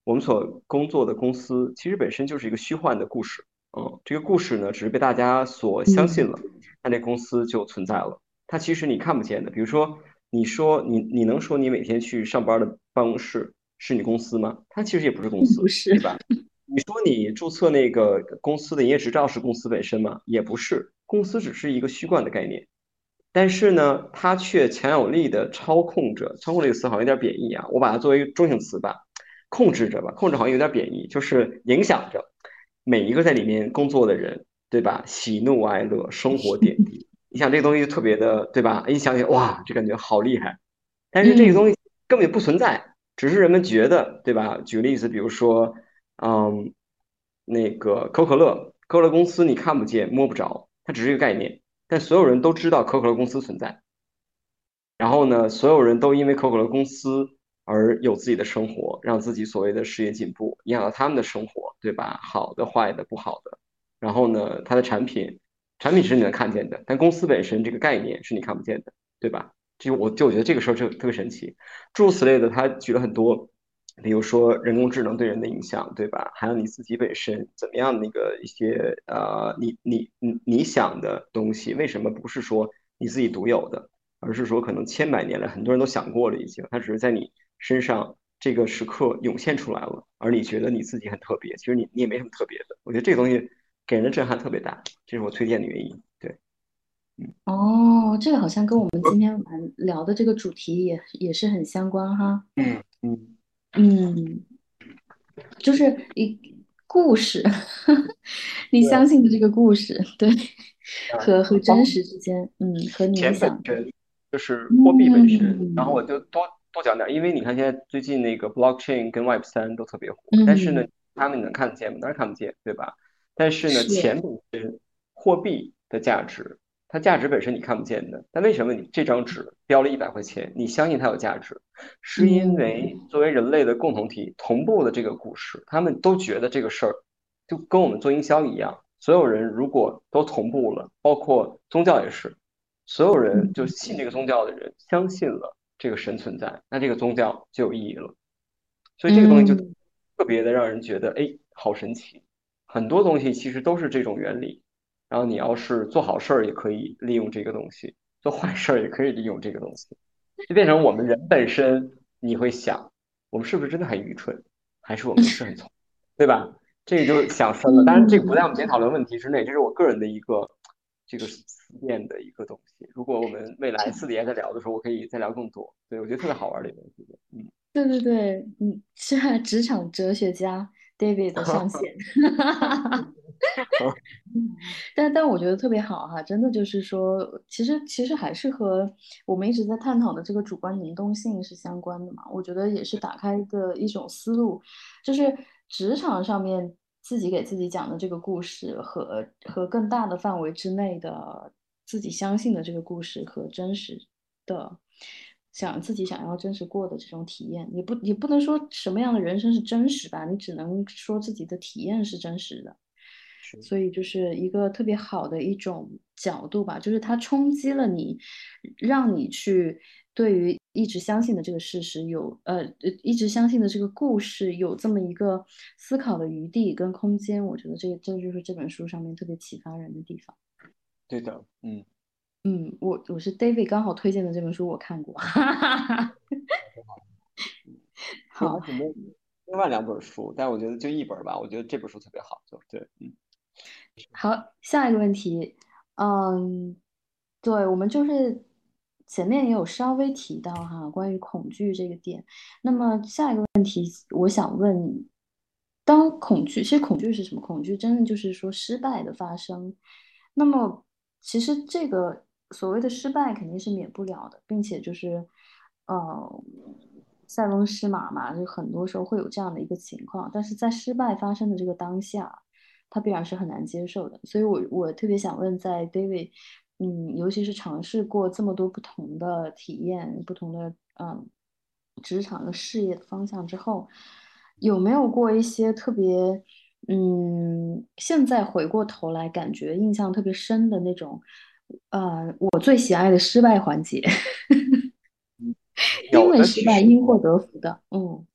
我们所工作的公司，其实本身就是一个虚幻的故事。嗯，这个故事呢，只是被大家所相信了，那这公司就存在了。它其实你看不见的，比如说，你说你你能说你每天去上班的办公室是你公司吗？它其实也不是公司，对吧？你说你注册那个公司的营业执照是公司本身吗？也不是，公司只是一个虚幻的概念。但是呢，它却强有力的操控着，操控这个词好像有点贬义啊，我把它作为中性词吧，控制着吧，控制好像有点贬义，就是影响着。每一个在里面工作的人，对吧？喜怒哀乐，生活点滴，你想这个东西就特别的，对吧？一想起哇，这感觉好厉害。但是这个东西根本就不存在，只是人们觉得，对吧？举个例子，比如说，嗯，那个可口可乐，可口可乐公司你看不见摸不着，它只是一个概念，但所有人都知道可口可乐公司存在。然后呢，所有人都因为可口可乐公司。而有自己的生活，让自己所谓的事业进步，影响到他们的生活，对吧？好的、坏的、不好的。然后呢，它的产品，产品是你能看见的，但公司本身这个概念是你看不见的，对吧？就我就我觉得这个事儿就特别神奇。诸如此类的，他举了很多，比如说人工智能对人的影响，对吧？还有你自己本身怎么样那个一些呃，你你你你想的东西，为什么不是说你自己独有的，而是说可能千百年来很多人都想过了已经，它只是在你。身上这个时刻涌现出来了，而你觉得你自己很特别，其实你你也没什么特别的。我觉得这个东西给人的震撼特别大，这是我推荐的原因。对，嗯，哦，这个好像跟我们今天晚聊的这个主题也也是很相关哈。嗯嗯嗯，就是一故事，你相信的这个故事，对，和和真实之间，嗯，和你想就是货币本身，然后我就多。多讲点，因为你看现在最近那个 blockchain 跟 Web 三都特别火，但是呢，他们能看得见吗？当然看不见，对吧？但是呢，钱本身，货币的价值它价值本身你看不见的，但为什么你这张纸标了一百块钱，你相信它有价值？是因为作为人类的共同体同步的这个故事，他们都觉得这个事儿就跟我们做营销一样，所有人如果都同步了，包括宗教也是，所有人就信这个宗教的人相信了这个神存在，那这个宗教就有意义了。所以这个东西就特别的让人觉得，哎，好神奇。很多东西其实都是这种原理。然后你要是做好事儿，也可以利用这个东西；做坏事儿也可以利用这个东西，就变成我们人本身。你会想，我们是不是真的很愚蠢，还是我们是很聪，对吧？这个就是想深了。当然，这个不在我们今天讨论问题之内，这是我个人的一个这个思辨的一个东西。如果我们未来私底下再聊的时候，我可以再聊更多。对我觉得特别好玩的一个东西。嗯，对对对，嗯，是职场哲学家 David 的上线。但但我觉得特别好哈，真的就是说，其实其实还是和我们一直在探讨的这个主观能动性是相关的嘛。我觉得也是打开的一种思路，就是职场上面自己给自己讲的这个故事和和更大的范围之内的自己相信的这个故事和真实的想自己想要真实过的这种体验，也不也不能说什么样的人生是真实吧，你只能说自己的体验是真实的。所以就是一个特别好的一种角度吧，就是它冲击了你，让你去对于一直相信的这个事实有呃一直相信的这个故事有这么一个思考的余地跟空间。我觉得这这就是这本书上面特别启发人的地方。对的，嗯嗯，我我是 David 刚好推荐的这本书，我看过。好，另外两本书，但我觉得就一本吧，我觉得这本书特别好，就对，嗯。好，下一个问题，嗯，对我们就是前面也有稍微提到哈，关于恐惧这个点。那么下一个问题，我想问，当恐惧，其实恐惧是什么？恐惧真的就是说失败的发生。那么其实这个所谓的失败肯定是免不了的，并且就是，呃，塞翁失马嘛，就很多时候会有这样的一个情况。但是在失败发生的这个当下。他必然是很难接受的，所以我我特别想问，在 David，嗯，尤其是尝试过这么多不同的体验、不同的嗯职场的事业的方向之后，有没有过一些特别嗯，现在回过头来感觉印象特别深的那种，呃，我最喜爱的失败环节，因为失败因祸得福的，嗯，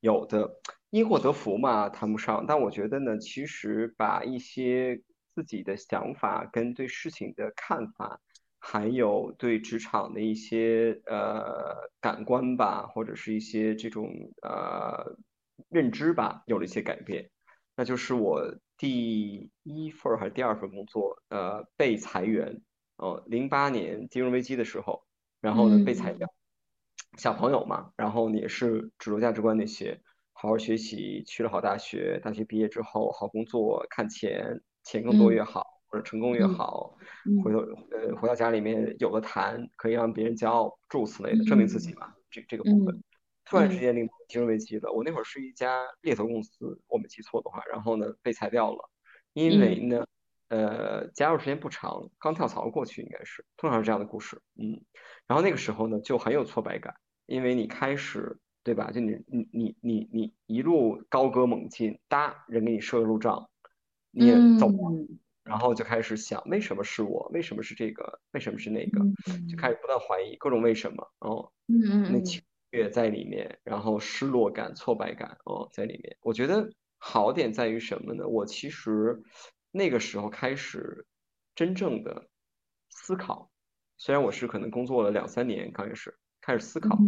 有的。因祸得福嘛，谈不上。但我觉得呢，其实把一些自己的想法跟对事情的看法，还有对职场的一些呃感官吧，或者是一些这种呃认知吧，有了一些改变。那就是我第一份还是第二份工作，呃，被裁员。哦，零八年金融危机的时候，然后呢被裁掉。小朋友嘛，然后也是主流价值观那些。好好学习，去了好大学，大学毕业之后好工作，看钱，钱更多越好，或者成功越好，回头呃回到家里面有的谈，可以让别人骄傲，诸如此类的，证明自己嘛，这这个部分。突然之间，令金融危机了，我那会儿是一家猎头公司，我没记错的话，然后呢被裁掉了，因为呢呃加入时间不长，刚跳槽过去应该是，通常是这样的故事，嗯，然后那个时候呢就很有挫败感，因为你开始。对吧？就你你你你你一路高歌猛进，哒，人给你设路障，你也走了，然后就开始想，为什么是我？为什么是这个？为什么是那个？就开始不断怀疑各种为什么，哦，那情绪在里面，然后失落感、挫败感，哦，在里面。我觉得好点在于什么呢？我其实那个时候开始真正的思考，虽然我是可能工作了两三年，刚开始。开始思考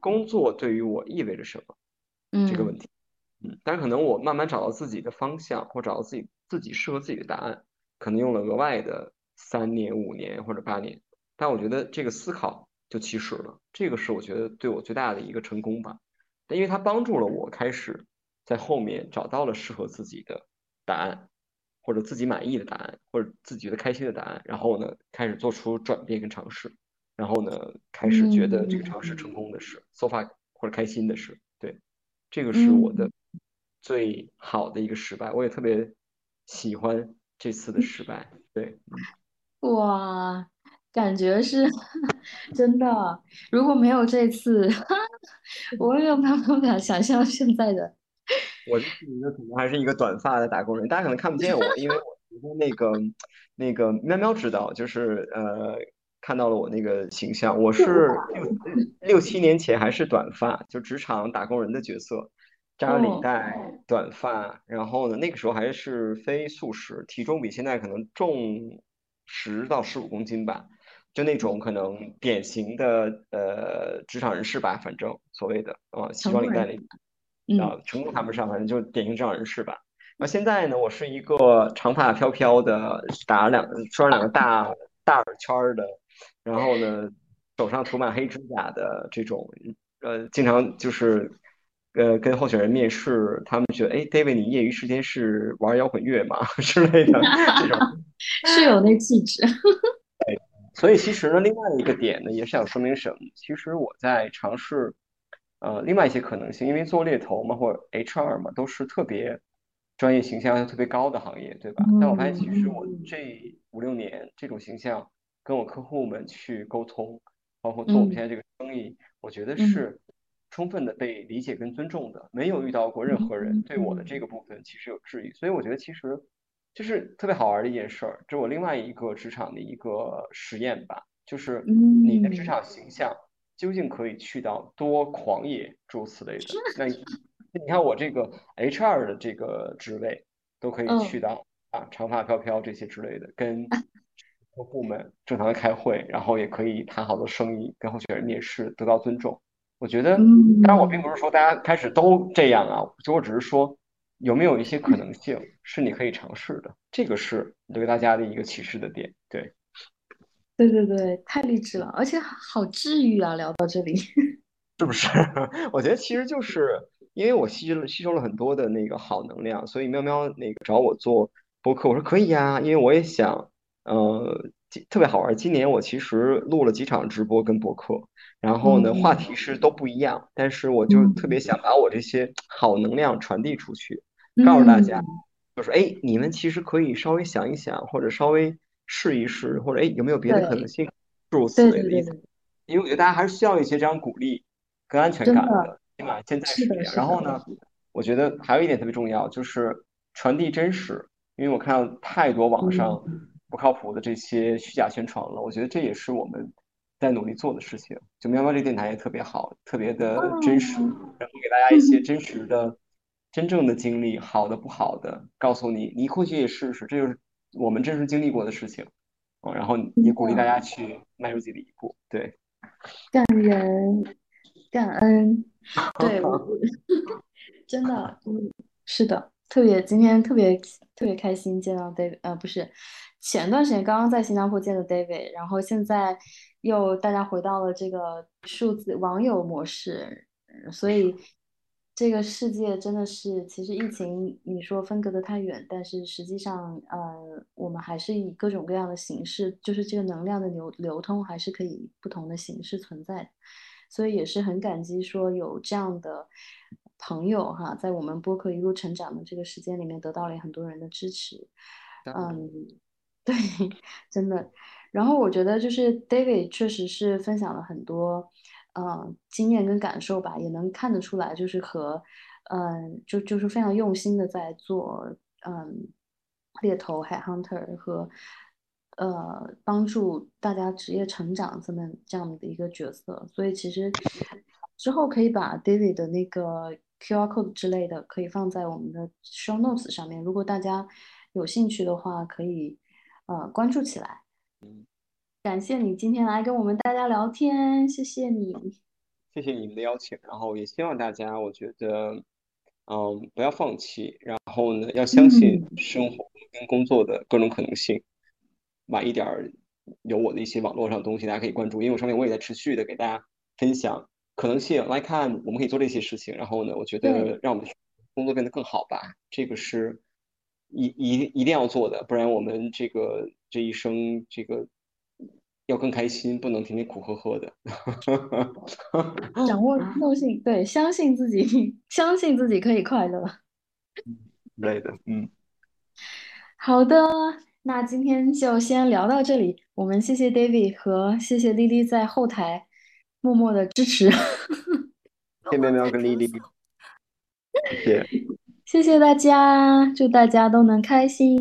工作对于我意味着什么这个问题，嗯，但是可能我慢慢找到自己的方向，或找到自己自己适合自己的答案，可能用了额外的三年、五年或者八年，但我觉得这个思考就起始了，这个是我觉得对我最大的一个成功吧，因为它帮助了我开始在后面找到了适合自己的答案，或者自己满意的答案，或者自己觉得开心的答案，然后呢，开始做出转变跟尝试。然后呢，开始觉得这个尝试成功的事，so far 或者开心的事，对，这个是我的最好的一个失败，我也特别喜欢这次的失败，对。哇，感觉是 真的。如果没有这次，我也没有办法想象现在的。我这是一个可能还是一个短发的打工人，大家可能看不见我，因为我觉得那个那个喵喵知道，就是呃看到了我那个形象，我是六六七年前还是短发，就职场打工人的角色，扎领带，短发，然后呢那个时候还是非素食，体重比现在可能重十到十五公斤吧，就那种可能典型的呃职场人士吧，反正所谓的啊西装领带里。啊，成功谈不上，反正就典型职场人士吧。那现在呢，我是一个长发飘飘的，打了两穿两个大大耳圈的，然后呢，手上涂满黑指甲的这种，呃，经常就是呃跟候选人面试，他们觉得，哎，David，你业余时间是玩摇滚乐吗 之类的这种，是有那气质。对，所以其实呢，另外一个点呢，也是想说明什么？其实我在尝试。呃，另外一些可能性，因为做猎头嘛，或者 HR 嘛，都是特别专业形象要特别高的行业，对吧？但我发现，其实我这五六年这种形象跟我客户们去沟通，包括做我们现在这个生意，我觉得是充分的被理解跟尊重的，没有遇到过任何人对我的这个部分其实有质疑，所以我觉得其实就是特别好玩的一件事儿，这是我另外一个职场的一个实验吧，就是你的职场形象。究竟可以去到多狂野诸如此类的？那你看我这个 HR 的这个职位，都可以去到啊长发飘飘这些之类的，跟客户们正常的开会，然后也可以谈好多生意，跟候选人面试得到尊重。我觉得，当然我并不是说大家开始都这样啊，就我只是说有没有一些可能性是你可以尝试的，这个是对大家的一个启示的点，对。对对对，太励志了，而且好治愈啊！聊到这里，是不是？我觉得其实就是因为我吸了吸收了很多的那个好能量，所以喵喵那个找我做播客，我说可以呀，因为我也想，呃，特别好玩。今年我其实录了几场直播跟博客，然后呢，话题是都不一样，但是我就特别想把我这些好能量传递出去，告诉大家，就是哎，你们其实可以稍微想一想，或者稍微。试一试，或者哎，有没有别的可能性？诸如此类的意思。因为我觉得大家还是需要一些这样鼓励跟安全感的，起码现在是这样。然后呢，我觉得还有一点特别重要，就是传递真实。因为我看到太多网上不靠谱的这些虚假宣传了，我觉得这也是我们在努力做的事情。就喵喵这电台也特别好，特别的真实，然后给大家一些真实的、真正的经历，好的不好的，告诉你，你或许也试试，这就是。我们真实经历过的事情，哦，然后也鼓励大家去迈出自己的一步，对，感人，感恩，对，真的，嗯，是的，特别今天特别特别开心见到 David，呃，不是，前段时间刚刚在新加坡见的 David，然后现在又大家回到了这个数字网友模式，所以。这个世界真的是，其实疫情你说分隔的太远，但是实际上，呃，我们还是以各种各样的形式，就是这个能量的流流通，还是可以不同的形式存在。所以也是很感激说有这样的朋友哈，在我们播客一路成长的这个时间里面，得到了很多人的支持。嗯，对，真的。然后我觉得就是 David 确实是分享了很多。嗯，经验跟感受吧，也能看得出来，就是和，嗯，就就是非常用心的在做，嗯，猎头、海 hunter 和，呃，帮助大家职业成长这么这样的一个角色。所以其实之后可以把 David 的那个 QR code 之类的，可以放在我们的 show notes 上面。如果大家有兴趣的话，可以呃关注起来。嗯感谢你今天来跟我们大家聊天，谢谢你，谢谢你们的邀请，然后也希望大家，我觉得，嗯，不要放弃，然后呢，要相信生活跟工作的各种可能性。晚一点儿有我的一些网络上的东西，大家可以关注，因为我上面我也在持续的给大家分享可能性，来看我们可以做这些事情。然后呢，我觉得让我们工作变得更好吧，这个是一一定要做的，不然我们这个这一生这个要更开心，不能天天苦呵呵的。掌握 自信，对，相信自己，相信自己可以快乐。累的，嗯。好的，那今天就先聊到这里。我们谢谢 David 和谢谢丽丽在后台默默的支持。谢天聊跟丽丽，谢谢。谢谢大家祝大家都能开心。